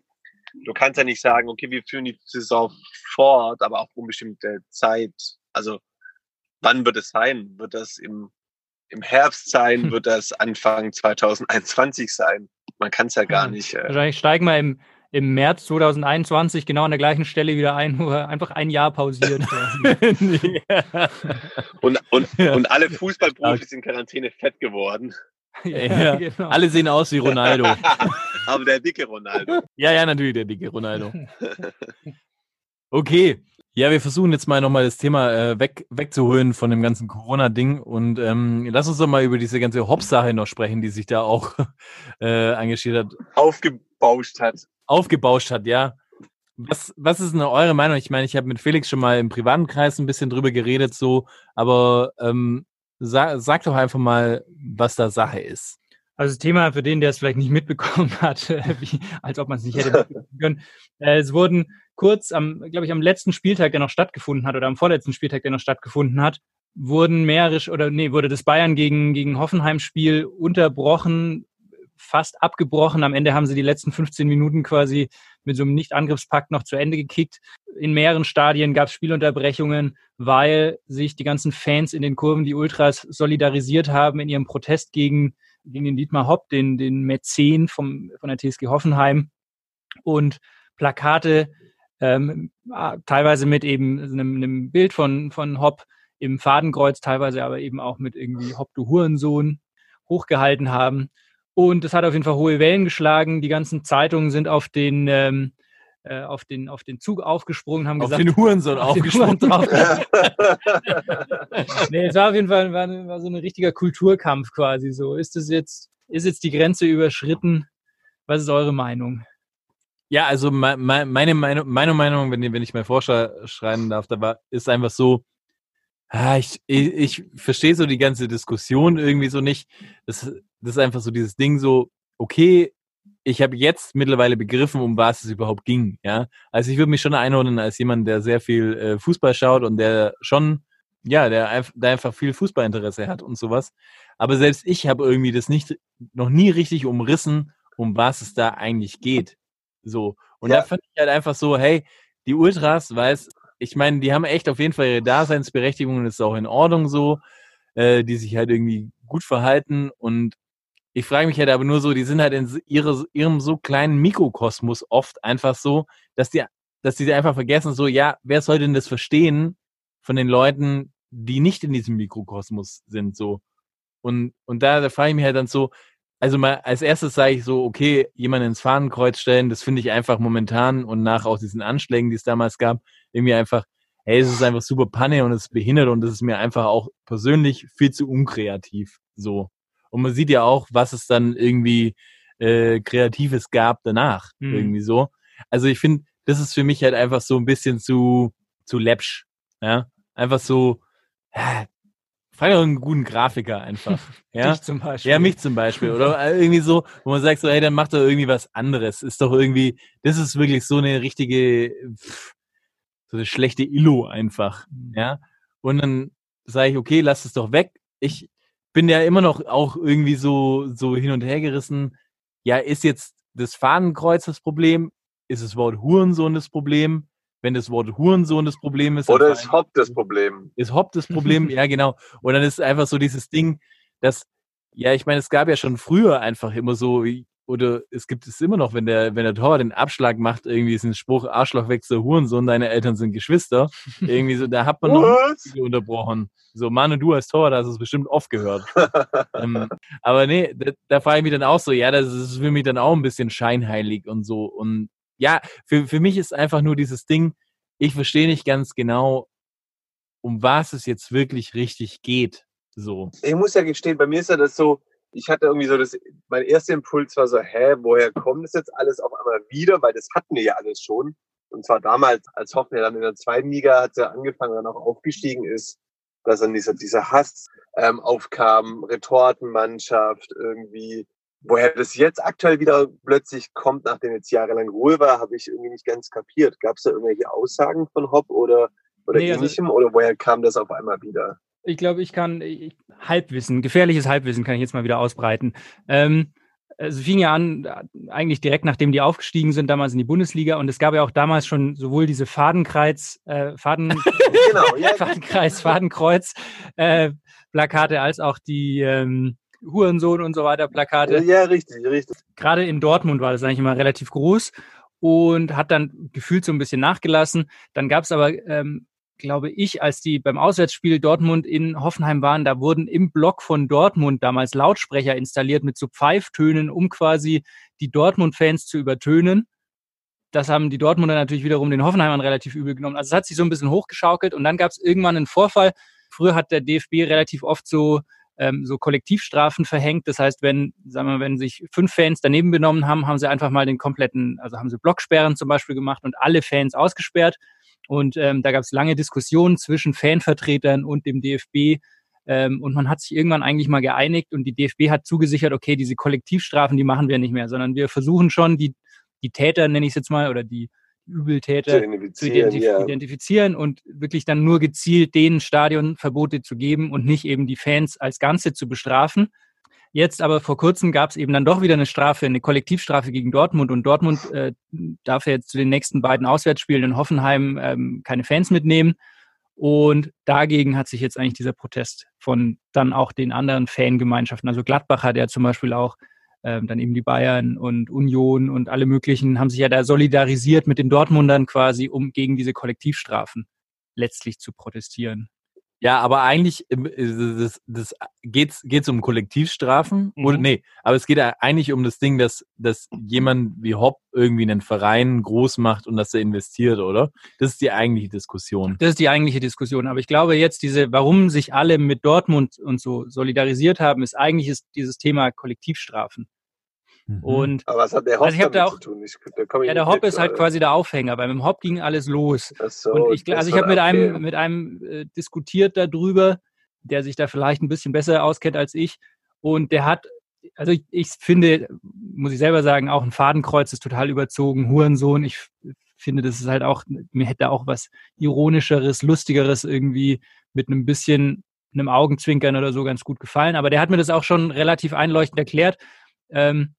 S5: du kannst ja nicht sagen, okay, wir führen die Saison fort, aber auf unbestimmte Zeit. Also wann wird es sein? Wird das im, im Herbst sein? Wird das Anfang 2021 sein? Man kann es ja gar nicht. Äh,
S4: Wahrscheinlich steigen wir im, im März 2021 genau an der gleichen Stelle wieder ein, wo wir einfach ein Jahr pausieren.
S3: ja.
S5: und, und,
S3: Ja.
S5: und alle Fußballprofis in Quarantäne fett geworden.
S3: Ja.
S4: genau.
S3: Alle sehen aus wie Ronaldo.
S5: Aber der dicke Ronaldo.
S3: Ja, ja, natürlich, der dicke Ronaldo. Okay. Ja, wir versuchen jetzt mal nochmal das Thema äh, weg, wegzuholen von dem ganzen Corona-Ding und ähm, lass uns doch mal über diese ganze Hopp-Sache noch sprechen, die sich da auch äh, engagiert hat,
S5: Aufgebauscht hat.
S3: aufgebauscht hat, ja. Was, was ist denn eure Meinung? Ich meine, ich habe mit Felix schon mal im privaten Kreis ein bisschen drüber geredet, so, aber ähm, sag, sag doch einfach mal, was da Sache ist.
S4: Also das Thema für den, der es vielleicht nicht mitbekommen hat, äh, wie, als ob man es nicht hätte mitbekommen können. Äh, es wurden kurz am, glaube ich, am letzten Spieltag, der noch stattgefunden hat, oder am vorletzten Spieltag, der noch stattgefunden hat, wurden mehrere, oder nee, wurde das Bayern gegen, gegen Hoffenheim-Spiel unterbrochen, fast abgebrochen. Am Ende haben sie die letzten 15 Minuten quasi mit so einem Nicht-Angriffspakt noch zu Ende gekickt. In mehreren Stadien gab es Spielunterbrechungen, weil sich die ganzen Fans in den Kurven, die Ultras, solidarisiert haben in ihrem Protest gegen gegen den Dietmar Hopp, den, den Mäzen vom, von der TSG Hoffenheim und Plakate, ähm, teilweise mit eben einem, einem Bild von, von Hopp im Fadenkreuz, teilweise aber eben auch mit irgendwie Hopp, du Hurensohn hochgehalten haben. Und es hat auf jeden Fall hohe Wellen geschlagen. Die ganzen Zeitungen sind auf den, ähm, äh, auf den, auf den Zug aufgesprungen, haben
S3: Auf
S4: gesagt,
S3: den Hurensohn
S4: auf den
S3: aufgesprungen.
S4: Huren drauf. nee, es war auf jeden Fall war, war so ein richtiger Kulturkampf quasi. So ist es jetzt, ist jetzt die Grenze überschritten? Was ist eure Meinung?
S3: Ja, also me- me- meine Meinung, meine Meinung, wenn, wenn ich mal vorschreiben darf, da war, ist einfach so, ah, ich, ich, ich verstehe so die ganze Diskussion irgendwie so nicht. Das, das ist einfach so dieses Ding so, okay, ich habe jetzt mittlerweile begriffen, um was es überhaupt ging. Ja, also ich würde mich schon einordnen als jemand, der sehr viel äh, Fußball schaut und der schon, ja, der, der einfach viel Fußballinteresse hat und sowas. Aber selbst ich habe irgendwie das nicht, noch nie richtig umrissen, um was es da eigentlich geht. So. Und
S5: Ja.
S3: da fand ich halt einfach so, hey, die Ultras, weiß, ich meine, die haben echt auf jeden Fall ihre Daseinsberechtigung und ist auch in Ordnung so, äh, die sich halt irgendwie gut verhalten und ich frage mich halt aber nur so, die sind halt in ihre, ihrem so kleinen Mikrokosmos oft einfach so, dass die, dass die einfach vergessen, so, ja, wer soll denn das verstehen von den Leuten, die nicht in diesem Mikrokosmos sind, so. Und, und da, da frage ich mich halt dann so, also mal als erstes sage ich so, okay, jemanden ins Fahnenkreuz stellen, das finde ich einfach momentan und nach auch diesen Anschlägen, die es damals gab, irgendwie einfach, hey, es ist einfach super Panne und es ist behindert und es ist mir einfach auch persönlich viel zu unkreativ, so. Und man sieht ja auch, was es dann irgendwie äh, Kreatives gab danach,
S4: Mhm.
S3: irgendwie so. Also ich finde, das ist für mich halt einfach so ein bisschen zu, zu läppsch, ja. Einfach so, ja, Frag doch einen guten Grafiker einfach. Ja,
S4: Dich zum Beispiel.
S3: ja mich zum Beispiel. Oder äh, irgendwie so, wo man sagt so, hey, dann mach doch irgendwie was anderes. Ist doch irgendwie, das ist wirklich so eine richtige, pff, so eine schlechte Illo einfach. Ja. Und dann sage ich, okay, lass es doch weg. Ich bin ja immer noch auch irgendwie so, so hin und her gerissen. Ja, ist jetzt das Fahnenkreuz das Problem? Ist das Wort Hurensohn das Problem? Wenn das Wort Hurensohn das Problem ist,
S5: Oder ist
S3: allem-
S5: Hop das Problem?
S3: ist Hop das Problem? ja, genau. Und dann ist einfach so dieses Ding, dass, ja, ich meine, es gab ja schon früher einfach immer so, oder es gibt es immer noch, wenn der, wenn der Torwart den Abschlag macht, irgendwie ist ein Spruch, Arschloch wächst der Hurensohn, deine Eltern sind Geschwister. Irgendwie so, da hat man noch unterbrochen. So, Manu, du als Torwart hast es bestimmt oft gehört. ähm, aber nee, da, da frage ich mich dann auch so, ja, das ist für mich dann auch ein bisschen scheinheilig und so. Und ja, für, für mich ist einfach nur dieses Ding, ich verstehe nicht ganz genau, um was es jetzt wirklich richtig geht. So.
S5: ich muss ja gestehen, bei mir ist ja das so, ich hatte irgendwie so das, mein erster Impuls war so, hä, woher kommt das jetzt alles auf einmal wieder? Weil das hatten wir ja alles schon. Und zwar damals, als Hoffen ja dann in der zweiten Liga hat ja angefangen, dann auch aufgestiegen ist, dass dann dieser, dieser Hass ähm, aufkam, Retortenmannschaft irgendwie. Woher das jetzt aktuell wieder plötzlich kommt, nachdem jetzt jahrelang Ruhe war, habe ich irgendwie nicht ganz kapiert. Gab es da irgendwelche Aussagen von Hopp oder, oder
S4: Nee, also-
S5: ähnlichem? Oder woher kam das auf einmal wieder?
S4: Ich glaube, ich kann ich, Halbwissen, gefährliches Halbwissen kann ich jetzt mal wieder ausbreiten. Ähm, es fing ja an, äh, eigentlich direkt nachdem die aufgestiegen sind, damals in die Bundesliga. Und es gab ja auch damals schon sowohl diese Fadenkreuz, äh, Faden,
S5: Genau, ja,
S4: Fadenkreis, Fadenkreuz äh, Plakate als auch die ähm, Hurensohn und so weiter Plakate.
S5: ja, richtig, richtig.
S4: Gerade in Dortmund war das eigentlich immer relativ groß und hat dann gefühlt so ein bisschen nachgelassen. Dann gab es aber, ähm, glaube ich, als die beim Auswärtsspiel Dortmund in Hoffenheim waren, da wurden im Block von Dortmund damals Lautsprecher installiert mit so Pfeiftönen, um quasi die Dortmund-Fans zu übertönen. Das haben die Dortmunder natürlich wiederum den Hoffenheimern relativ übel genommen. Also es hat sich so ein bisschen hochgeschaukelt und dann gab es irgendwann einen Vorfall. Früher hat der DFB relativ oft so ähm, so Kollektivstrafen verhängt. Das heißt, wenn, sagen wir, wenn sich fünf Fans daneben benommen haben, haben sie einfach mal den kompletten, also haben sie Blocksperren zum Beispiel gemacht und alle Fans ausgesperrt. Und ähm, da gab es lange Diskussionen zwischen Fanvertretern und dem DFB. Ähm, und man hat sich irgendwann eigentlich mal geeinigt und die DFB hat zugesichert, okay, diese Kollektivstrafen, die machen wir nicht mehr, sondern wir versuchen schon, die, die Täter, nenne ich es jetzt mal, oder die Übeltäter
S5: Zu
S4: zu
S5: identifizieren,
S4: identif
S5: ja.
S4: identifizieren und wirklich dann nur gezielt denen Stadionverbote zu geben und nicht eben die Fans als Ganze zu bestrafen. Jetzt aber vor kurzem gab es eben dann doch wieder eine Strafe, eine Kollektivstrafe gegen Dortmund und Dortmund äh, darf jetzt zu den nächsten beiden Auswärtsspielen in Hoffenheim ähm, keine Fans mitnehmen. Und dagegen hat sich jetzt eigentlich dieser Protest von dann auch den anderen Fangemeinschaften, also Gladbach hat ja zum Beispiel auch ähm, dann eben die Bayern und Union und alle möglichen haben sich ja da solidarisiert mit den Dortmundern quasi, um gegen diese Kollektivstrafen letztlich zu protestieren.
S3: Ja, aber eigentlich ähm, das, das geht's geht's um Kollektivstrafen
S4: Mhm.
S3: oder nee, aber es geht ja eigentlich um das Ding, dass dass jemand wie Hopp irgendwie einen Verein groß macht und dass er investiert, oder? Das ist die eigentliche Diskussion.
S4: Das ist die eigentliche Diskussion. Aber ich glaube jetzt diese, warum sich alle mit Dortmund und so solidarisiert haben, ist eigentlich ist dieses Thema Kollektivstrafen.
S3: Mhm.
S4: Und
S5: Aber was hat der Hopp
S4: Also ich hab
S5: damit
S4: da auch-
S5: zu tun? Ich, da
S4: ja, der
S5: mit,
S4: ist halt
S5: weil-
S4: quasi der Aufhänger. Weil mit dem Hopp ging alles los.
S5: So,
S4: Und ich, also ich habe mit einem, mit einem äh, diskutiert darüber, der sich da vielleicht ein bisschen besser auskennt als ich. Und der hat, also ich, ich finde, muss ich selber sagen, auch ein Fadenkreuz ist total überzogen, Hurensohn. Ich finde, das ist halt auch, mir hätte auch was ironischeres, lustigeres irgendwie mit einem bisschen einem Augenzwinkern oder so ganz gut gefallen. Aber der hat mir das auch schon relativ einleuchtend erklärt. Ähm,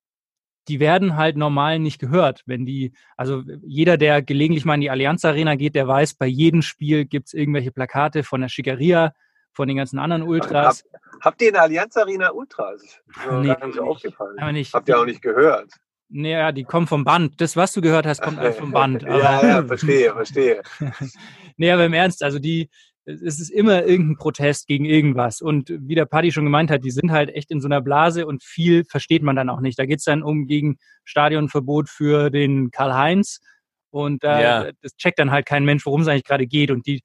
S4: die werden halt normal nicht gehört. Wenn die, also jeder, der gelegentlich mal in die Allianz Arena geht, der weiß, bei jedem Spiel gibt's irgendwelche Plakate von der Schickeria, von den ganzen anderen Ultras.
S5: Habt ihr in der Allianz Arena Ultras? Mir
S4: Nee,
S5: gar nicht
S4: nicht.
S5: aufgefallen.
S4: Aber nicht.
S5: Habt ihr auch nicht gehört?
S4: Naja, die kommen vom Band. Das, was du gehört hast, kommt alles vom Band.
S5: Ja, ja, verstehe, verstehe.
S4: nee, aber im Ernst, also die, es ist immer irgendein Protest gegen irgendwas. Und wie der Paddy schon gemeint hat, die sind halt echt in so einer Blase und viel versteht man dann auch nicht. Da geht's dann um gegen Stadionverbot für den Karl-Heinz. Und äh,
S3: Ja.
S4: das checkt dann halt kein Mensch, worum es eigentlich gerade geht. Und die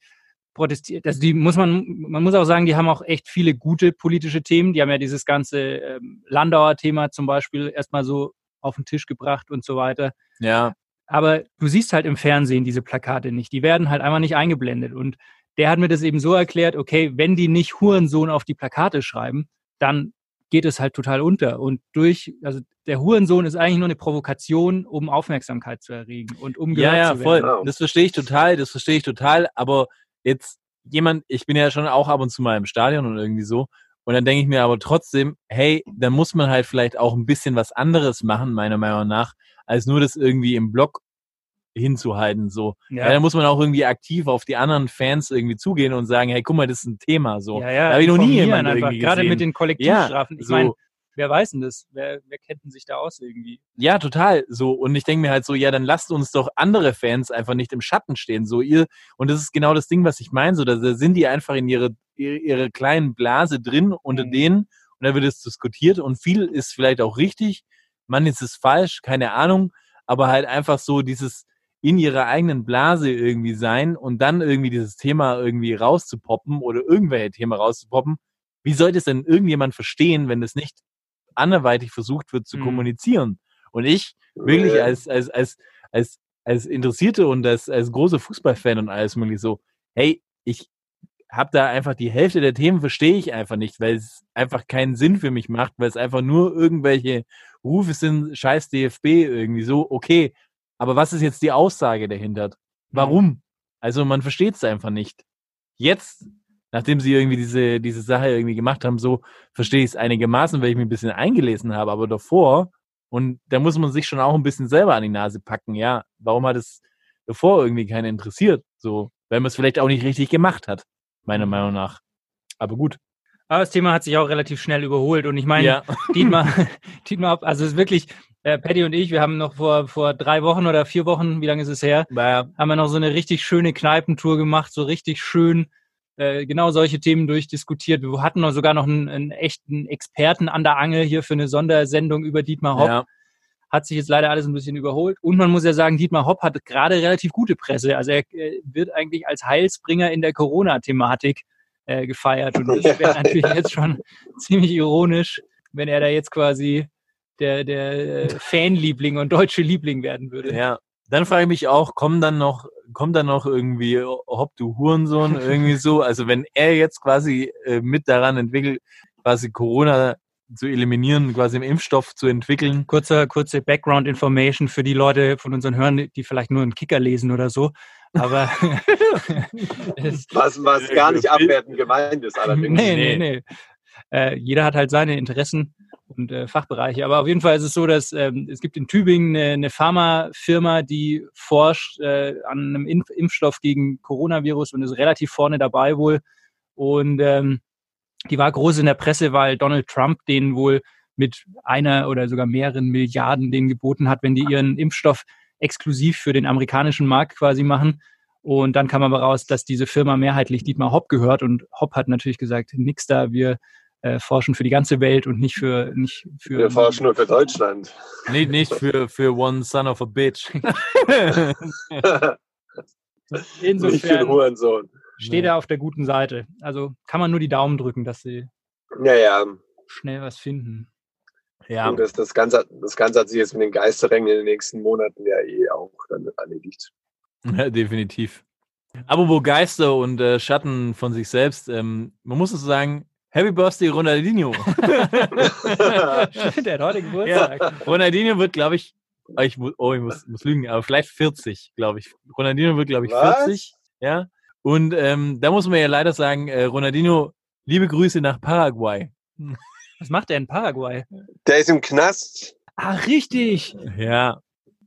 S4: protestiert, also die muss man, man muss auch sagen, die haben auch echt viele gute politische Themen. Die haben ja dieses ganze ähm, Landauer Thema zum Beispiel erstmal so auf den Tisch gebracht und so weiter.
S3: Ja,
S4: Aber du siehst halt im Fernsehen diese Plakate nicht. Die werden halt einfach nicht eingeblendet. Und der hat mir das eben so erklärt, okay, wenn die nicht Hurensohn auf die Plakate schreiben, dann geht es halt total unter. Und durch, also der Hurensohn ist eigentlich nur eine Provokation, um Aufmerksamkeit zu erregen und um
S3: Ja,
S4: gehört
S3: ja,
S4: zu
S3: voll.
S4: werden.
S5: Genau.
S3: Das verstehe ich total, das verstehe ich total. Aber jetzt jemand, ich bin ja schon auch ab und zu mal im Stadion und irgendwie so. Und dann denke ich mir aber trotzdem, hey, dann muss man halt vielleicht auch ein bisschen was anderes machen, meiner Meinung nach, als nur das irgendwie im Blog hinzuhalten. So. Ja.
S4: Ja.
S3: dann muss man auch irgendwie aktiv auf die anderen Fans irgendwie zugehen und sagen, hey, guck mal, das ist ein Thema. So.
S4: Ja, ja,
S3: da habe ich noch nie jemanden
S4: einfach.
S3: irgendwie
S4: Gerade
S3: gesehen.
S4: mit den Kollektivstrafen.
S3: Ja,
S4: ich
S3: so.
S4: meine, wer weiß denn das? Wer, wer kennt denn sich da aus irgendwie?
S3: Ja, total. So. Und ich denke mir halt so, ja, dann lasst uns doch andere Fans einfach nicht im Schatten stehen. So ihr, und das ist genau das Ding, was ich meine. So, da da sind die einfach in ihre, ihre, ihre kleinen Blase drin unter
S4: Mhm.
S3: denen und da wird es diskutiert und viel ist vielleicht auch richtig, man ist es falsch, keine Ahnung, aber halt einfach so dieses in ihrer eigenen Blase irgendwie sein und dann irgendwie dieses Thema irgendwie rauszupoppen oder irgendwelche Themen rauszupoppen. Wie sollte es denn irgendjemand verstehen, wenn das nicht anderweitig versucht wird zu
S4: Mhm.
S3: kommunizieren? Und ich wirklich
S5: Ja.
S3: als, als, als, als, als Interessierte und als, als großer Fußballfan und alles mögliche so, hey, ich habe da einfach die Hälfte der Themen verstehe ich einfach nicht, weil es einfach keinen Sinn für mich macht, weil es einfach nur irgendwelche Rufe sind, scheiß DFB irgendwie so, okay, aber was ist jetzt die Aussage dahinter? Warum? Also man versteht es einfach nicht. Jetzt, nachdem sie irgendwie diese, diese Sache irgendwie gemacht haben, so verstehe ich es einigermaßen, weil ich mich ein bisschen eingelesen habe, aber davor, und da muss man sich schon auch ein bisschen selber an die Nase packen, ja, warum hat es davor irgendwie keinen interessiert? So, weil man es vielleicht auch nicht richtig gemacht hat, meiner Meinung nach. Aber gut.
S4: Aber das Thema hat sich auch relativ schnell überholt. Und ich meine,
S3: Ja.
S4: Dietmar, Dietmar, also es ist wirklich, äh, Patty und ich, wir haben noch vor, vor drei Wochen oder vier Wochen, wie lange ist es her,
S3: Naja,
S4: haben wir noch so eine richtig schöne Kneipentour gemacht, so richtig schön äh, genau solche Themen durchdiskutiert. Wir hatten noch sogar noch einen, einen echten Experten an der Angel hier für eine Sondersendung über Dietmar Hopp.
S3: ja,
S4: Hat sich jetzt leider alles ein bisschen überholt. Und man muss ja sagen, Dietmar Hopp hat gerade relativ gute Presse. Also er äh, wird eigentlich als Heilsbringer in der Corona-Thematik äh, gefeiert. Und das wäre natürlich jetzt schon ziemlich ironisch, wenn er da jetzt quasi der, der äh, Fanliebling und deutsche Liebling werden würde.
S3: ja. Dann frage ich mich auch, kommt dann noch, kommt dann noch irgendwie, Hopp, du Hurensohn, irgendwie so? Also wenn er jetzt quasi äh, mit daran entwickelt, quasi Corona zu eliminieren, quasi einen Impfstoff zu entwickeln.
S4: Kurzer, kurze Background Information für die Leute von unseren Hörern, die vielleicht nur einen Kicker lesen oder so. Aber es,
S5: Was, was gar nicht abwertend gemeint ist allerdings.
S4: nee, nee, nee. Äh, jeder hat halt seine Interessen und äh, Fachbereiche. Aber auf jeden Fall ist es so, dass ähm, es gibt in Tübingen eine, eine Pharmafirma, die forscht äh, an einem Impf Impfstoff gegen Coronavirus und ist relativ vorne dabei wohl. Und ähm, die war groß in der Presse, weil Donald Trump den wohl mit einer oder sogar mehreren Milliarden denen geboten hat, wenn die ihren Impfstoff exklusiv für den amerikanischen Markt quasi machen. Und dann kam aber raus, dass diese Firma mehrheitlich Dietmar Hopp gehört und Hopp hat natürlich gesagt, nix da, wir äh, forschen für die ganze Welt und nicht für nicht für
S5: Wir forschen nur für Deutschland.
S3: Nee, nicht für, für One Son of a Bitch.
S5: nicht für den
S4: insofern
S5: Hurensohn.
S4: steht er auf der guten Seite. Also kann man nur die Daumen drücken, dass sie
S5: Ja, ja.
S4: schnell was finden.
S3: ja,
S5: Und das, das, Ganze, das Ganze hat sich jetzt mit den Geisterrängen in den nächsten Monaten ja eh auch dann erledigt.
S3: Ja, definitiv. Aber wo Geister und äh, Schatten von sich selbst, ähm, man muss es sagen, Happy Birthday Ronaldinho.
S4: Stimmt, der hat heute Geburtstag.
S3: Ronaldinho wird, glaube ich, oh, ich, mu- oh, ich muss, muss lügen, aber vielleicht 40, glaube ich. Ronaldinho wird, glaube ich,
S5: Was?
S3: 40. Ja. Und ähm, da muss man ja leider sagen, äh, Ronaldinho, liebe Grüße nach Paraguay.
S4: Was macht der in Paraguay?
S5: Der ist im Knast.
S4: Ah, richtig.
S3: Ja,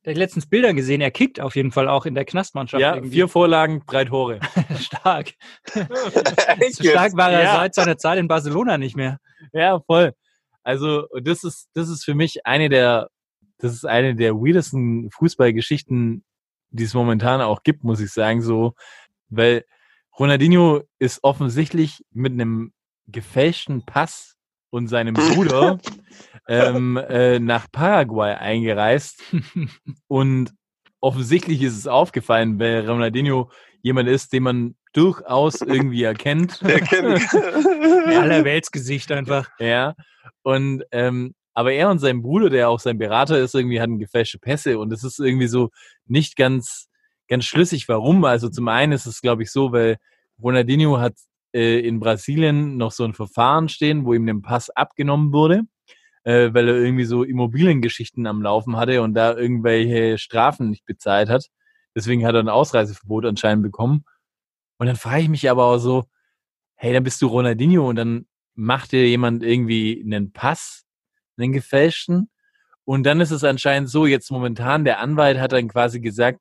S4: letztens Bilder gesehen. Er kickt auf jeden Fall auch in der Knastmannschaft.
S3: ja
S4: irgendwie.
S3: vier Vorlagen, drei Tore.
S4: stark. So stark war er
S3: Ja.
S4: seit seiner Zeit in Barcelona nicht mehr.
S3: Ja, voll. Also, das ist, das ist für mich eine der, das ist eine der weirdesten Fußballgeschichten, die es momentan auch gibt, muss ich sagen, so, weil Ronaldinho ist offensichtlich mit einem gefälschten Pass und seinem Bruder ähm, äh, nach Paraguay eingereist und offensichtlich ist es aufgefallen, weil Ronaldinho jemand ist, den man durchaus irgendwie erkennt.
S5: Der kennt.
S4: Allerweltsgesicht einfach.
S3: Ja. Und ähm, aber er und sein Bruder, der auch sein Berater ist, irgendwie hatten gefälschte Pässe und es ist irgendwie so nicht ganz ganz schlüssig, warum. Also zum einen ist es, glaube ich, so, weil Ronaldinho hat äh, in Brasilien noch so ein Verfahren stehen, wo ihm den Pass abgenommen wurde, äh, weil er irgendwie so Immobiliengeschichten am Laufen hatte und da irgendwelche Strafen nicht bezahlt hat. Deswegen hat er ein Ausreiseverbot anscheinend bekommen. Und dann frage ich mich aber auch so, hey, dann bist du Ronaldinho und dann macht dir jemand irgendwie einen Pass, einen gefälschten. Und dann ist es anscheinend so, jetzt momentan, der Anwalt hat dann quasi gesagt,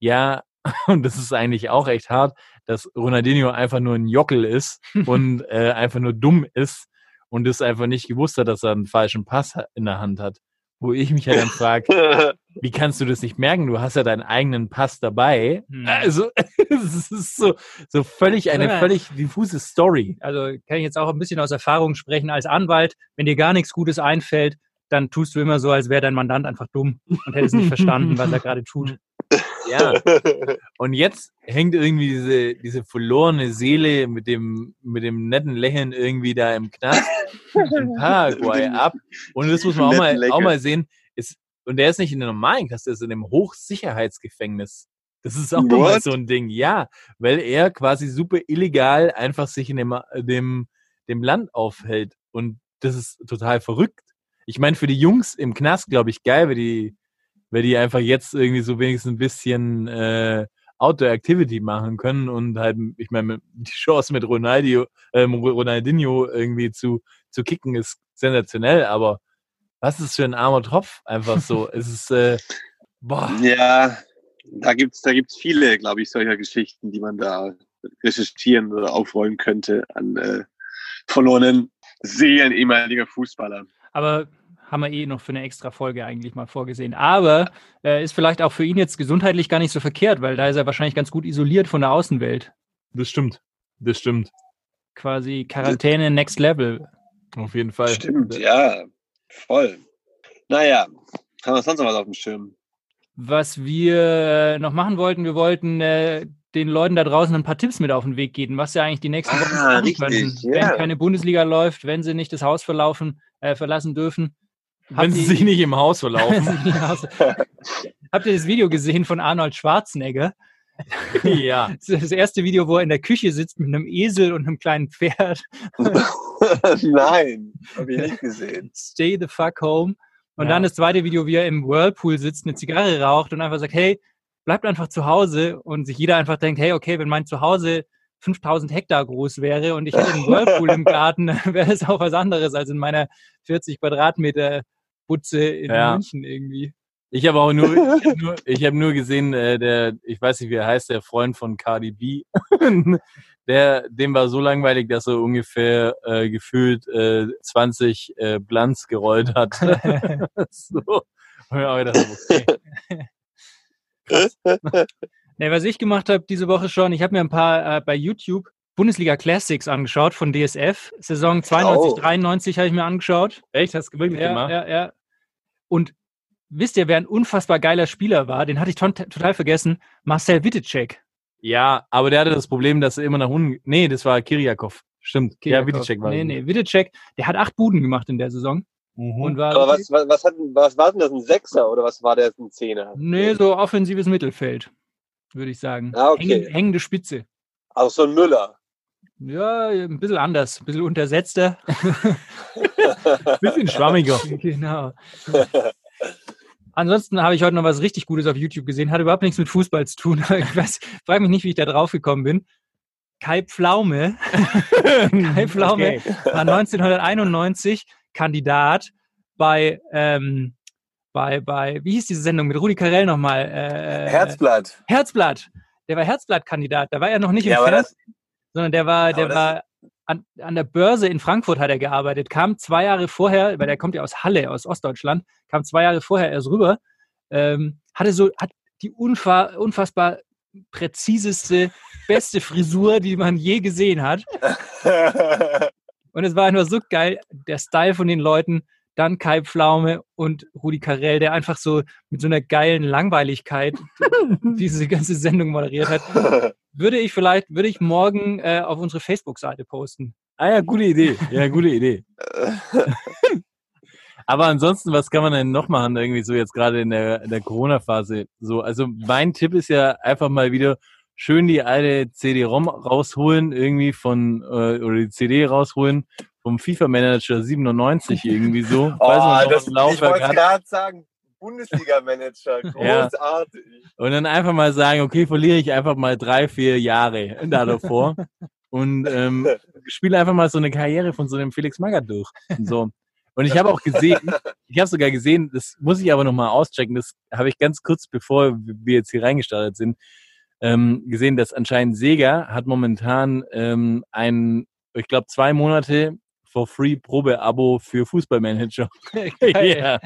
S3: ja, und das ist eigentlich auch echt hart, dass Ronaldinho einfach nur ein Jockel ist und äh, einfach nur dumm ist und es einfach nicht gewusst hat, dass er einen falschen Pass in der Hand hat. Wo ich mich ja dann frage, wie kannst du das nicht merken? Du hast ja deinen eigenen Pass dabei.
S4: Hm.
S3: Also, es ist so, so völlig, eine
S4: Ja.
S3: völlig diffuse Story.
S4: Also kann ich jetzt auch ein bisschen aus Erfahrung sprechen als Anwalt. Wenn dir gar nichts Gutes einfällt, dann tust du immer so, als wäre dein Mandant einfach dumm und hätte es nicht verstanden, was er gerade tut.
S3: Ja. Und jetzt hängt irgendwie diese, diese verlorene Seele mit dem, mit dem netten Lächeln irgendwie da im Knast in Paraguay ab. Und das muss man auch mal, auch mal sehen. Ist, und der ist nicht in der normalen Knast, der ist in einem Hochsicherheitsgefängnis. Das ist auch
S5: What?
S3: so ein Ding. Ja, weil er quasi super illegal einfach sich in dem, dem, dem Land aufhält. Und das ist total verrückt. Ich meine, für die Jungs im Knast, glaube ich, geil, weil die, weil die einfach jetzt irgendwie so wenigstens ein bisschen äh, Outdoor-Activity machen können und halt, ich meine, die Chance mit Ronaldo, ähm, Ronaldinho irgendwie zu, zu kicken ist sensationell, aber was ist für ein armer Tropf? Einfach so. es ist, äh, boah,
S5: Ja, da gibt's da gibt's viele, glaube ich, solcher Geschichten, die man da recherchieren oder aufrollen könnte an äh, verlorenen Seelen ehemaliger Fußballer.
S4: Aber haben wir eh noch für eine extra Folge eigentlich mal vorgesehen. Aber äh, ist vielleicht auch für ihn jetzt gesundheitlich gar nicht so verkehrt, weil da ist er wahrscheinlich ganz gut isoliert von der Außenwelt.
S3: das stimmt. Das stimmt.
S4: Quasi Quarantäne Next Level.
S3: Auf jeden Fall.
S5: Stimmt, ja, voll. Naja, haben wir sonst noch was auf dem Schirm?
S4: Was wir noch machen wollten, wir wollten äh, den Leuten da draußen ein paar Tipps mit auf den Weg geben, was sie eigentlich die nächsten
S5: Ah,
S4: Wochen machen
S5: richtig,
S4: könnten,
S5: ja.
S4: wenn keine Bundesliga läuft, wenn sie nicht das Haus verlaufen, äh, verlassen dürfen.
S3: Wenn sie sich nicht im Haus verlaufen.
S4: Habt ihr das Video gesehen von Arnold Schwarzenegger?
S3: ja.
S4: Das erste Video, wo er in der Küche sitzt mit einem Esel und einem kleinen Pferd.
S5: Nein, habe ich nicht gesehen.
S4: Stay the fuck home. Und
S3: Ja.
S4: dann das zweite Video, wie er im Whirlpool sitzt, eine Zigarre raucht und einfach sagt, hey, bleibt einfach zu Hause. Und sich jeder einfach denkt, hey, okay, wenn mein Zuhause 5000 Hektar groß wäre und ich hätte einen Whirlpool im Garten, dann wäre das auch was anderes als in meiner 40 Quadratmeter Butze in
S3: Ja.
S4: München irgendwie.
S3: Ich habe auch nur, ich habe nur, ich hab nur gesehen, äh, der, ich weiß nicht, wie er heißt, der Freund von Cardi B. der, dem war so langweilig, dass er ungefähr äh, gefühlt äh, 20 äh, Blunts gerollt hat. so. Und auch gedacht, okay.
S4: Nee, was ich gemacht habe diese Woche schon, ich habe mir ein paar äh, bei YouTube Bundesliga Classics angeschaut von DSF. Saison 92,
S5: Oh.
S4: 93 habe ich mir angeschaut.
S3: Echt, hast du wirklich
S4: Ja,
S3: gemacht?
S4: ja, ja. Und wisst ihr, wer ein unfassbar geiler Spieler war? Den hatte ich total vergessen. Marcel Wittecek.
S3: Ja, aber der hatte das Problem, dass er immer nach unten. Nee, das war Kiriakov. Stimmt. Ja, Wittecek war
S4: Nee,
S3: das.
S4: nee, Wittecek, der hat acht Buden gemacht in der Saison.
S3: Mhm.
S4: Und war
S5: Aber was, was, was, hat, denn- was war denn das, ein Sechser oder was war der ein Zehner?
S4: Nee, so offensives Mittelfeld, würde ich sagen.
S5: Ah, okay.
S4: Hängende, hängende Spitze.
S5: Also so ein Müller.
S4: Ja, ein bisschen anders, ein bisschen untersetzter.
S3: Bisschen schwammiger.
S4: genau. Ansonsten habe ich heute noch was richtig Gutes auf YouTube gesehen. Hat überhaupt nichts mit Fußball zu tun. Ich weiß, frage mich nicht, wie ich da drauf gekommen bin. Kai Pflaume. Kai Pflaume
S3: Okay.
S4: war 1991 Kandidat bei, ähm, bei, bei, wie hieß diese Sendung mit Rudi Carell nochmal? Äh,
S5: Herzblatt.
S4: Herzblatt. Der war Herzblatt-Kandidat. Da war er noch nicht im
S5: Ja, aber
S4: Fernsehen,
S5: das,
S4: sondern der war, der war an, an der Börse in Frankfurt hat er gearbeitet, kam zwei Jahre vorher, weil der kommt ja aus Halle, aus Ostdeutschland, kam zwei Jahre vorher erst rüber, ähm, hatte so, hat die unfa unfassbar präziseste, beste Frisur, die man je gesehen hat. Und es war einfach so geil, der Style von den Leuten, dann Kai Pflaume und Rudi Carell, der einfach so mit so einer geilen Langweiligkeit diese ganze Sendung moderiert hat. Würde ich vielleicht, würde ich morgen äh, auf unsere Facebook-Seite posten.
S3: Ah ja, gute Idee. Ja, gute Idee. Aber ansonsten, was kann man denn noch machen, irgendwie so jetzt gerade in der, in der Corona-Phase? So, also mein Tipp ist ja einfach mal wieder schön die alte CD-ROM rausholen, irgendwie von, äh, oder die CD rausholen vom FIFA-Manager 97 irgendwie so.
S5: Oh,
S3: noch,
S5: das, ich wollte gerade sagen, Bundesliga-Manager,
S3: Ja.
S5: großartig.
S3: Und dann einfach mal sagen, okay, verliere ich einfach mal drei, vier Jahre da davor und ähm, spiele einfach mal so eine Karriere von so einem Felix Magath durch. Und so. Und ich habe auch gesehen, ich habe sogar gesehen, das muss ich aber nochmal auschecken, das habe ich ganz kurz bevor wir jetzt hier reingestartet sind, ähm, gesehen, dass anscheinend Sega hat momentan ähm, ein, ich glaube, zwei Monate for free Probe-Abo für Fußballmanager. ja.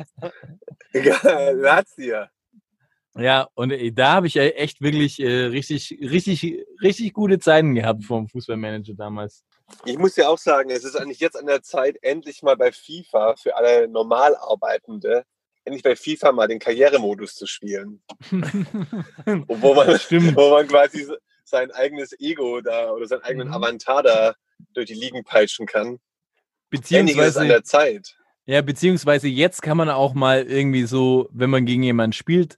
S5: Geil, hat's dir.
S3: Ja, und äh, da habe ich ja echt wirklich äh, richtig, richtig, richtig gute Zeiten gehabt vom Fußballmanager damals.
S5: Ich muss ja auch sagen, es ist eigentlich jetzt an der Zeit, endlich mal bei FIFA für alle normal Arbeitende, endlich bei FIFA mal den Karrieremodus zu spielen. wo, man,
S3: Stimmt.
S5: wo man quasi sein eigenes Ego da oder seinen eigenen
S4: Mhm.
S5: Avatar da durch die Ligen peitschen kann. Es an
S3: Beziehungsweise,
S5: der Zeit.
S3: ja, beziehungsweise jetzt kann man auch mal irgendwie so, wenn man gegen jemanden spielt,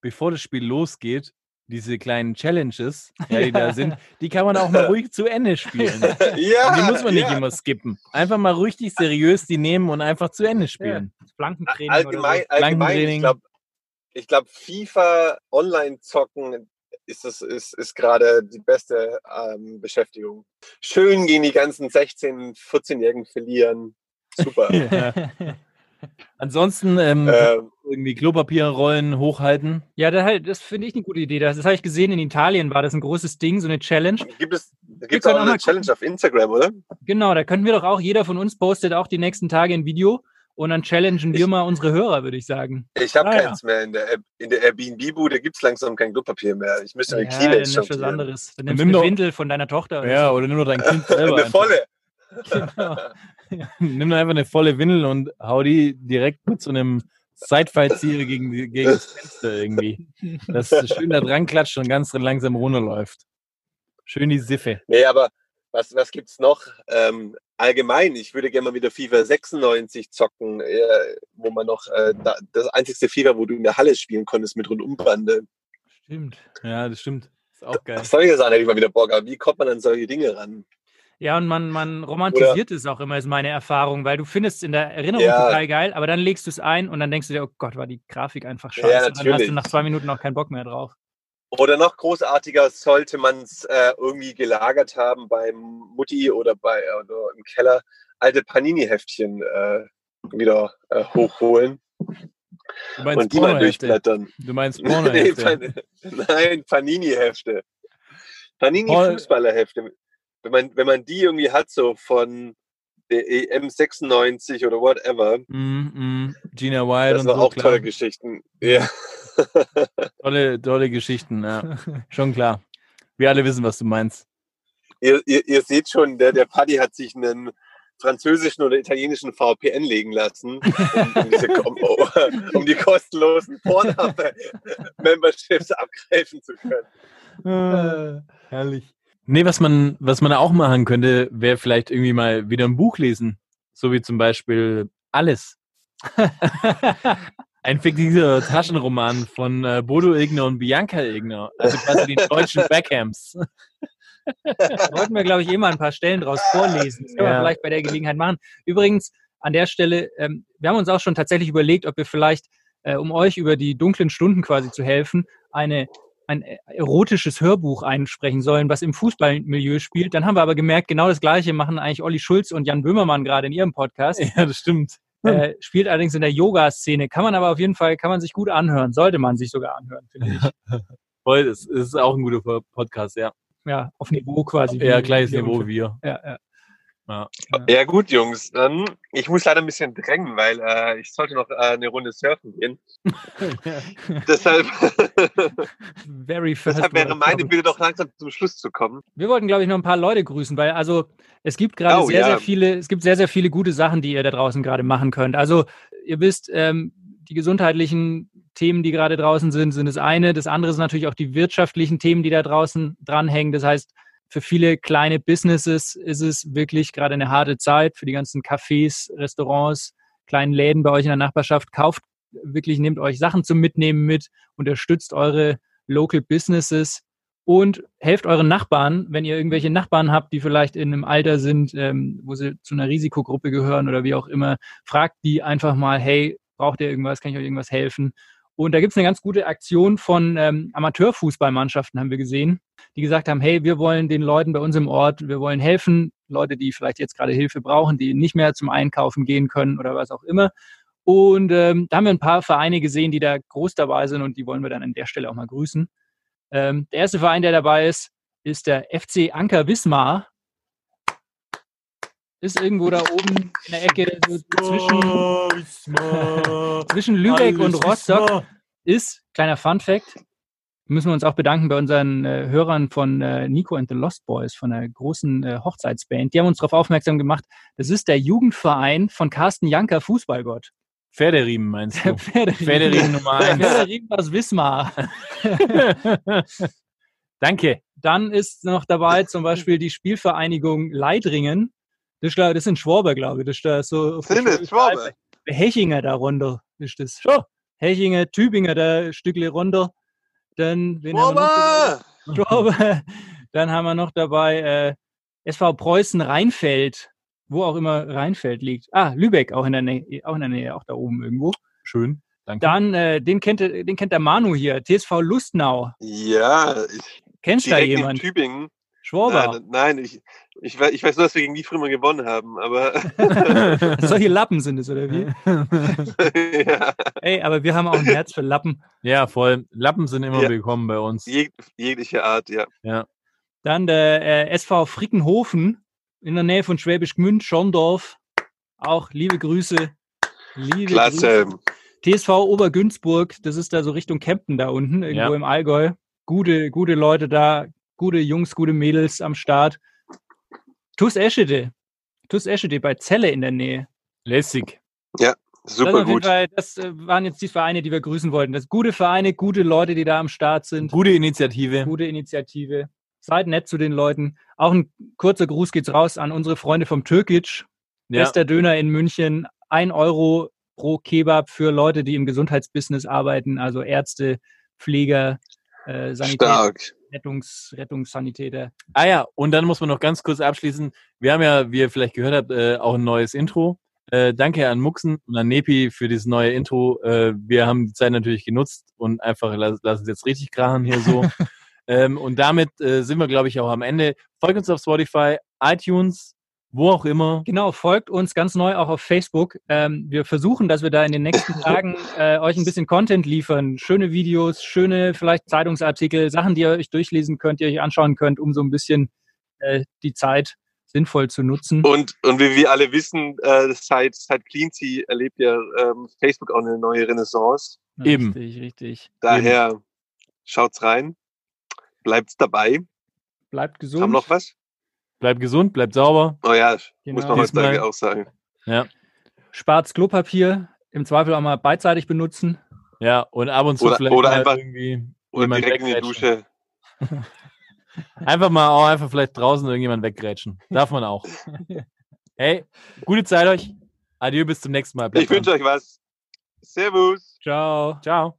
S3: bevor das Spiel losgeht, diese kleinen Challenges, ja, die da sind, die kann man auch mal ruhig zu Ende spielen.
S5: Ja,
S3: Und die muss man nicht
S5: ja.
S3: immer skippen. Einfach mal richtig seriös die nehmen und einfach zu Ende spielen.
S4: Flankentraining
S5: allgemein,
S4: oder
S5: allgemein ich glaube, ich glaub, FIFA online zocken ist, das, ist, ist gerade die beste ähm, Beschäftigung. Schön gegen die ganzen 16-, 14-Jährigen verlieren. Super.
S3: Ja. Ansonsten ähm,
S5: ähm,
S3: irgendwie Klopapierrollen hochhalten.
S4: Ja, das, halt, das finde ich eine gute Idee. Das, das habe ich gesehen, in Italien war das ein großes Ding, so eine Challenge.
S5: gibt es gibt's auch
S4: auch
S5: eine Challenge auf Instagram, oder?
S4: Genau, da könnten wir doch auch, jeder von uns postet auch die nächsten Tage ein Video und dann challengen wir
S5: Ich-
S4: mal unsere Hörer, würde ich sagen.
S5: Ich habe
S3: Ah, ja.
S5: keins mehr. In der, in der Airbnb-Bude gibt es langsam kein Klopapier mehr. Ich müsste eine
S4: ja,
S5: Kleenex
S4: was anderes. Dann nimmst du
S3: nimm
S4: eine
S3: doch-
S4: Windel von deiner Tochter. oder
S3: Ja,
S4: so.
S3: oder nimm doch dein Kind selber.
S5: Eine
S3: einfach.
S5: volle.
S4: Genau.
S3: Nimm doch einfach eine volle Windel und hau die direkt mit so einem Seitfallzieher gegen, gegen das Fenster irgendwie. Dass es schön da dran klatscht und ganz langsam runterläuft. Schön die Siffe.
S5: Nee, aber was, was gibt's noch? Ähm, allgemein, ich würde gerne mal wieder FIFA 96 zocken, äh, wo man noch äh, da, das einzigste FIFA, wo du in der Halle spielen konntest mit Rundumbande.
S4: Stimmt.
S3: Ja, das stimmt. Ist auch geil.
S5: Solche Sachen hätte ich mal wieder Bock, aber wie kommt man an solche Dinge ran?
S4: Ja, und man, man romantisiert es auch immer, ist meine Erfahrung, weil du findest es in der Erinnerung
S5: Ja.
S4: total geil, aber dann legst du es ein und dann denkst du dir, oh Gott, war die Grafik einfach
S5: Ja,
S4: scheiße. und dann hast du nach zwei Minuten auch keinen Bock mehr drauf.
S5: Oder noch großartiger sollte man es äh, irgendwie gelagert haben beim Mutti oder bei oder im Keller alte Panini-Heftchen äh, wieder äh, hochholen
S3: Du meinst
S5: und die mal durchblättern.
S3: Du meinst
S5: Nee,
S3: Pornohefte.
S5: Pan- Nein, Panini-Hefte. Panini-Fußballer-Hefte. Wenn man, wenn man die irgendwie hat, so von der EM 96 oder whatever,
S3: Mm, mm. Gina Wild
S5: das
S3: und
S5: waren
S3: so.
S5: auch
S3: klar.
S5: tolle Geschichten. Ja.
S3: Tolle, tolle Geschichten, ja. Schon klar. Wir alle wissen, was du meinst.
S5: ihr, ihr, ihr seht schon, der, der Paddy hat sich einen französischen oder italienischen VPN legen lassen, um, um, diese, um, um die kostenlosen Pornhub-Memberships abgreifen zu können.
S3: herrlich. Nee, was man, was man auch machen könnte, wäre vielleicht irgendwie mal wieder ein Buch lesen. So wie zum Beispiel Alles. Ein fiktiver Taschenroman von äh, Bodo Igner und Bianca Igner. Also quasi die deutschen Beckhams.
S4: Da wollten wir, glaube ich, eh mal ein paar Stellen draus vorlesen. Das können
S3: Ja.
S4: wir vielleicht bei der Gelegenheit machen. Übrigens, an der Stelle, ähm, wir haben uns auch schon tatsächlich überlegt, ob wir vielleicht, äh, um euch über die dunklen Stunden quasi zu helfen, eine, ein erotisches Hörbuch einsprechen sollen, was im Fußballmilieu spielt. Dann haben wir aber gemerkt, genau das Gleiche machen eigentlich Olli Schulz und Jan Böhmermann gerade in ihrem Podcast.
S3: Ja, das stimmt.
S4: Äh, spielt allerdings in der Yoga-Szene. Kann man aber auf jeden Fall, kann man sich gut anhören. Sollte man sich sogar anhören, finde ich.
S3: Voll, das ist auch ein guter Podcast, ja.
S4: Ja, auf Niveau quasi.
S3: Ja, gleiches Niveau wie wir.
S4: Ja, ja.
S3: Ja.
S5: Ja gut, Jungs, dann ich muss leider ein bisschen drängen, weil äh, ich sollte noch äh, eine Runde surfen gehen. deshalb
S4: Very first
S5: deshalb wäre meine. Bitte doch langsam zum Schluss zu kommen.
S4: Wir wollten, glaube ich, noch ein paar Leute grüßen, weil also es gibt gerade
S5: Oh,
S4: sehr,
S5: ja.
S4: sehr viele, es gibt sehr, sehr viele gute Sachen, die ihr da draußen gerade machen könnt. Also ihr wisst, ähm, die gesundheitlichen Themen, die gerade draußen sind, sind das eine. Das andere sind natürlich auch die wirtschaftlichen Themen, die da draußen dranhängen. Das heißt, für viele kleine Businesses ist es wirklich gerade eine harte Zeit. Für die ganzen Cafés, Restaurants, kleinen Läden bei euch in der Nachbarschaft. Kauft wirklich, nehmt euch Sachen zum Mitnehmen mit, unterstützt eure Local Businesses und helft euren Nachbarn, wenn ihr irgendwelche Nachbarn habt, die vielleicht in einem Alter sind, ähm, wo sie zu einer Risikogruppe gehören oder wie auch immer, fragt die einfach mal, hey, braucht ihr irgendwas, kann ich euch irgendwas helfen? Und da gibt's eine ganz gute Aktion von ähm, Amateurfußballmannschaften, haben wir gesehen, die gesagt haben, hey, wir wollen den Leuten bei uns im Ort, wir wollen helfen, Leute, die vielleicht jetzt gerade Hilfe brauchen, die nicht mehr zum Einkaufen gehen können oder was auch immer. Und ähm, da haben wir ein paar Vereine gesehen, die da groß dabei sind und die wollen wir dann an der Stelle auch mal grüßen. Ähm, der erste Verein, der dabei ist, ist der FC Anker Wismar. Ist irgendwo da oben in der Ecke so zwischen, zwischen Lübeck und Rostock. Ist, kleiner Fun Fact, müssen wir uns auch bedanken bei unseren äh, Hörern von äh, Nico and the Lost Boys, von der großen äh, Hochzeitsband. Die haben uns darauf aufmerksam gemacht, das ist der Jugendverein von Carsten Janker, Fußballgott.
S3: Pferderiemen meinst du?
S4: Pferderiemen.
S3: Pferderiemen Nummer eins.
S4: Pferderiemen aus Wismar.
S3: Danke.
S4: Dann ist noch dabei zum Beispiel die Spielvereinigung Leidringen. Das, ist, das sind Schwaber, glaube ich. Das ist da so
S5: Sind es Schwabe?
S4: Hechinger da runter ist das. Schon. Hechinger, Tübinger da Stückle runter. Dann, wen haben wir noch dabei?
S5: Schwabe!
S4: Schwabe. Dann haben wir noch dabei äh, SV Preußen Rheinfeld, wo auch immer Rheinfeld liegt. Ah, Lübeck auch in der Nähe, auch in der Nähe, auch da oben irgendwo.
S3: Schön. Danke.
S4: Dann, äh, den kennt der- den kennt der Manu hier, TSV Lustnau.
S5: Ja, ich,
S4: Kennst du da
S5: direkt in
S4: jemand?
S5: Tübingen.
S4: Schwaber.
S5: Nein, nein ich, ich, we- ich weiß nur, dass wir gegen die früher gewonnen haben, aber
S4: Solche Lappen sind es, oder wie?
S5: ja,
S4: Ey, aber wir haben auch ein Herz für Lappen.
S3: Ja, voll. Lappen sind immer
S5: Ja.
S3: willkommen bei uns.
S5: jeg, jegliche Art, ja.
S4: Dann der äh, SV Frickenhofen in der Nähe von Schwäbisch Gmünd, Schorndorf. Auch liebe Grüße. Liebe
S5: Klasse.
S4: Grüße. TSV Obergünzburg, das ist da so Richtung Kempten da unten, irgendwo
S3: Ja.
S4: im Allgäu. Gute, gute Leute da, gute Jungs, gute Mädels am Start. TuS Eschede. TuS Eschede bei Celle in der Nähe.
S3: Lässig.
S4: das,
S5: Super
S4: auf jeden
S5: gut.
S4: Fall, das äh, waren jetzt die Vereine, die wir grüßen wollten. Das sind gute Vereine, gute Leute, die da am Start sind.
S3: Gute Initiative.
S4: Gute Initiative. Seid nett zu den Leuten. Auch ein kurzer Gruß geht's raus an unsere Freunde vom Türkic.
S3: Ja.
S4: Bester Döner in München. Ein Euro pro Kebab für Leute, die im Gesundheitsbusiness arbeiten, also Ärzte, Pfleger, äh, Sanitär,
S5: Stark.
S4: Rettungs, Rettungssanitäter.
S3: Ah ja, und dann muss man noch ganz kurz abschließen. Wir haben ja, wie ihr vielleicht gehört habt, äh, auch ein neues Intro. Äh, danke an Muxen und an Nepi für dieses neue Intro. Äh, wir haben die Zeit natürlich genutzt und einfach lass, lass uns jetzt richtig krachen hier so. ähm, und damit äh, sind wir, glaube ich, auch am Ende. Folgt uns auf Spotify, iTunes, wo auch immer.
S4: Genau, folgt uns ganz neu auch auf Facebook. Ähm, wir versuchen, dass wir da in den nächsten Tagen äh, euch ein bisschen Content liefern. Schöne Videos, schöne vielleicht Zeitungsartikel, Sachen, die ihr euch durchlesen könnt, die ihr euch anschauen könnt, um so ein bisschen äh, die Zeit sinnvoll zu nutzen.
S5: Und, und wie wir alle wissen, äh, seit, seit Cleansea erlebt ja ähm, Facebook auch eine neue Renaissance.
S3: eben.
S4: Richtig, richtig.
S5: Daher schaut's rein. Bleibt's dabei.
S4: Bleibt gesund.
S5: Haben noch was?
S3: Bleibt gesund, bleibt sauber.
S5: Oh ja,
S4: Genau.
S5: muss man heutzutage auch sagen.
S4: Spart's Klopapier, im Zweifel auch mal beidseitig benutzen.
S3: Ja, und ab und zu
S5: Oder-
S3: vielleicht
S5: oder einfach-
S3: irgendwie
S5: Oder direkt in die. Dusche.
S3: Einfach mal auch einfach vielleicht draußen irgendjemand weggrätschen. Darf man auch. Hey, gute Zeit euch. Adieu, bis zum nächsten Mal. Bleibt
S5: Ich wünsche euch was. Servus.
S4: Ciao.
S3: Ciao.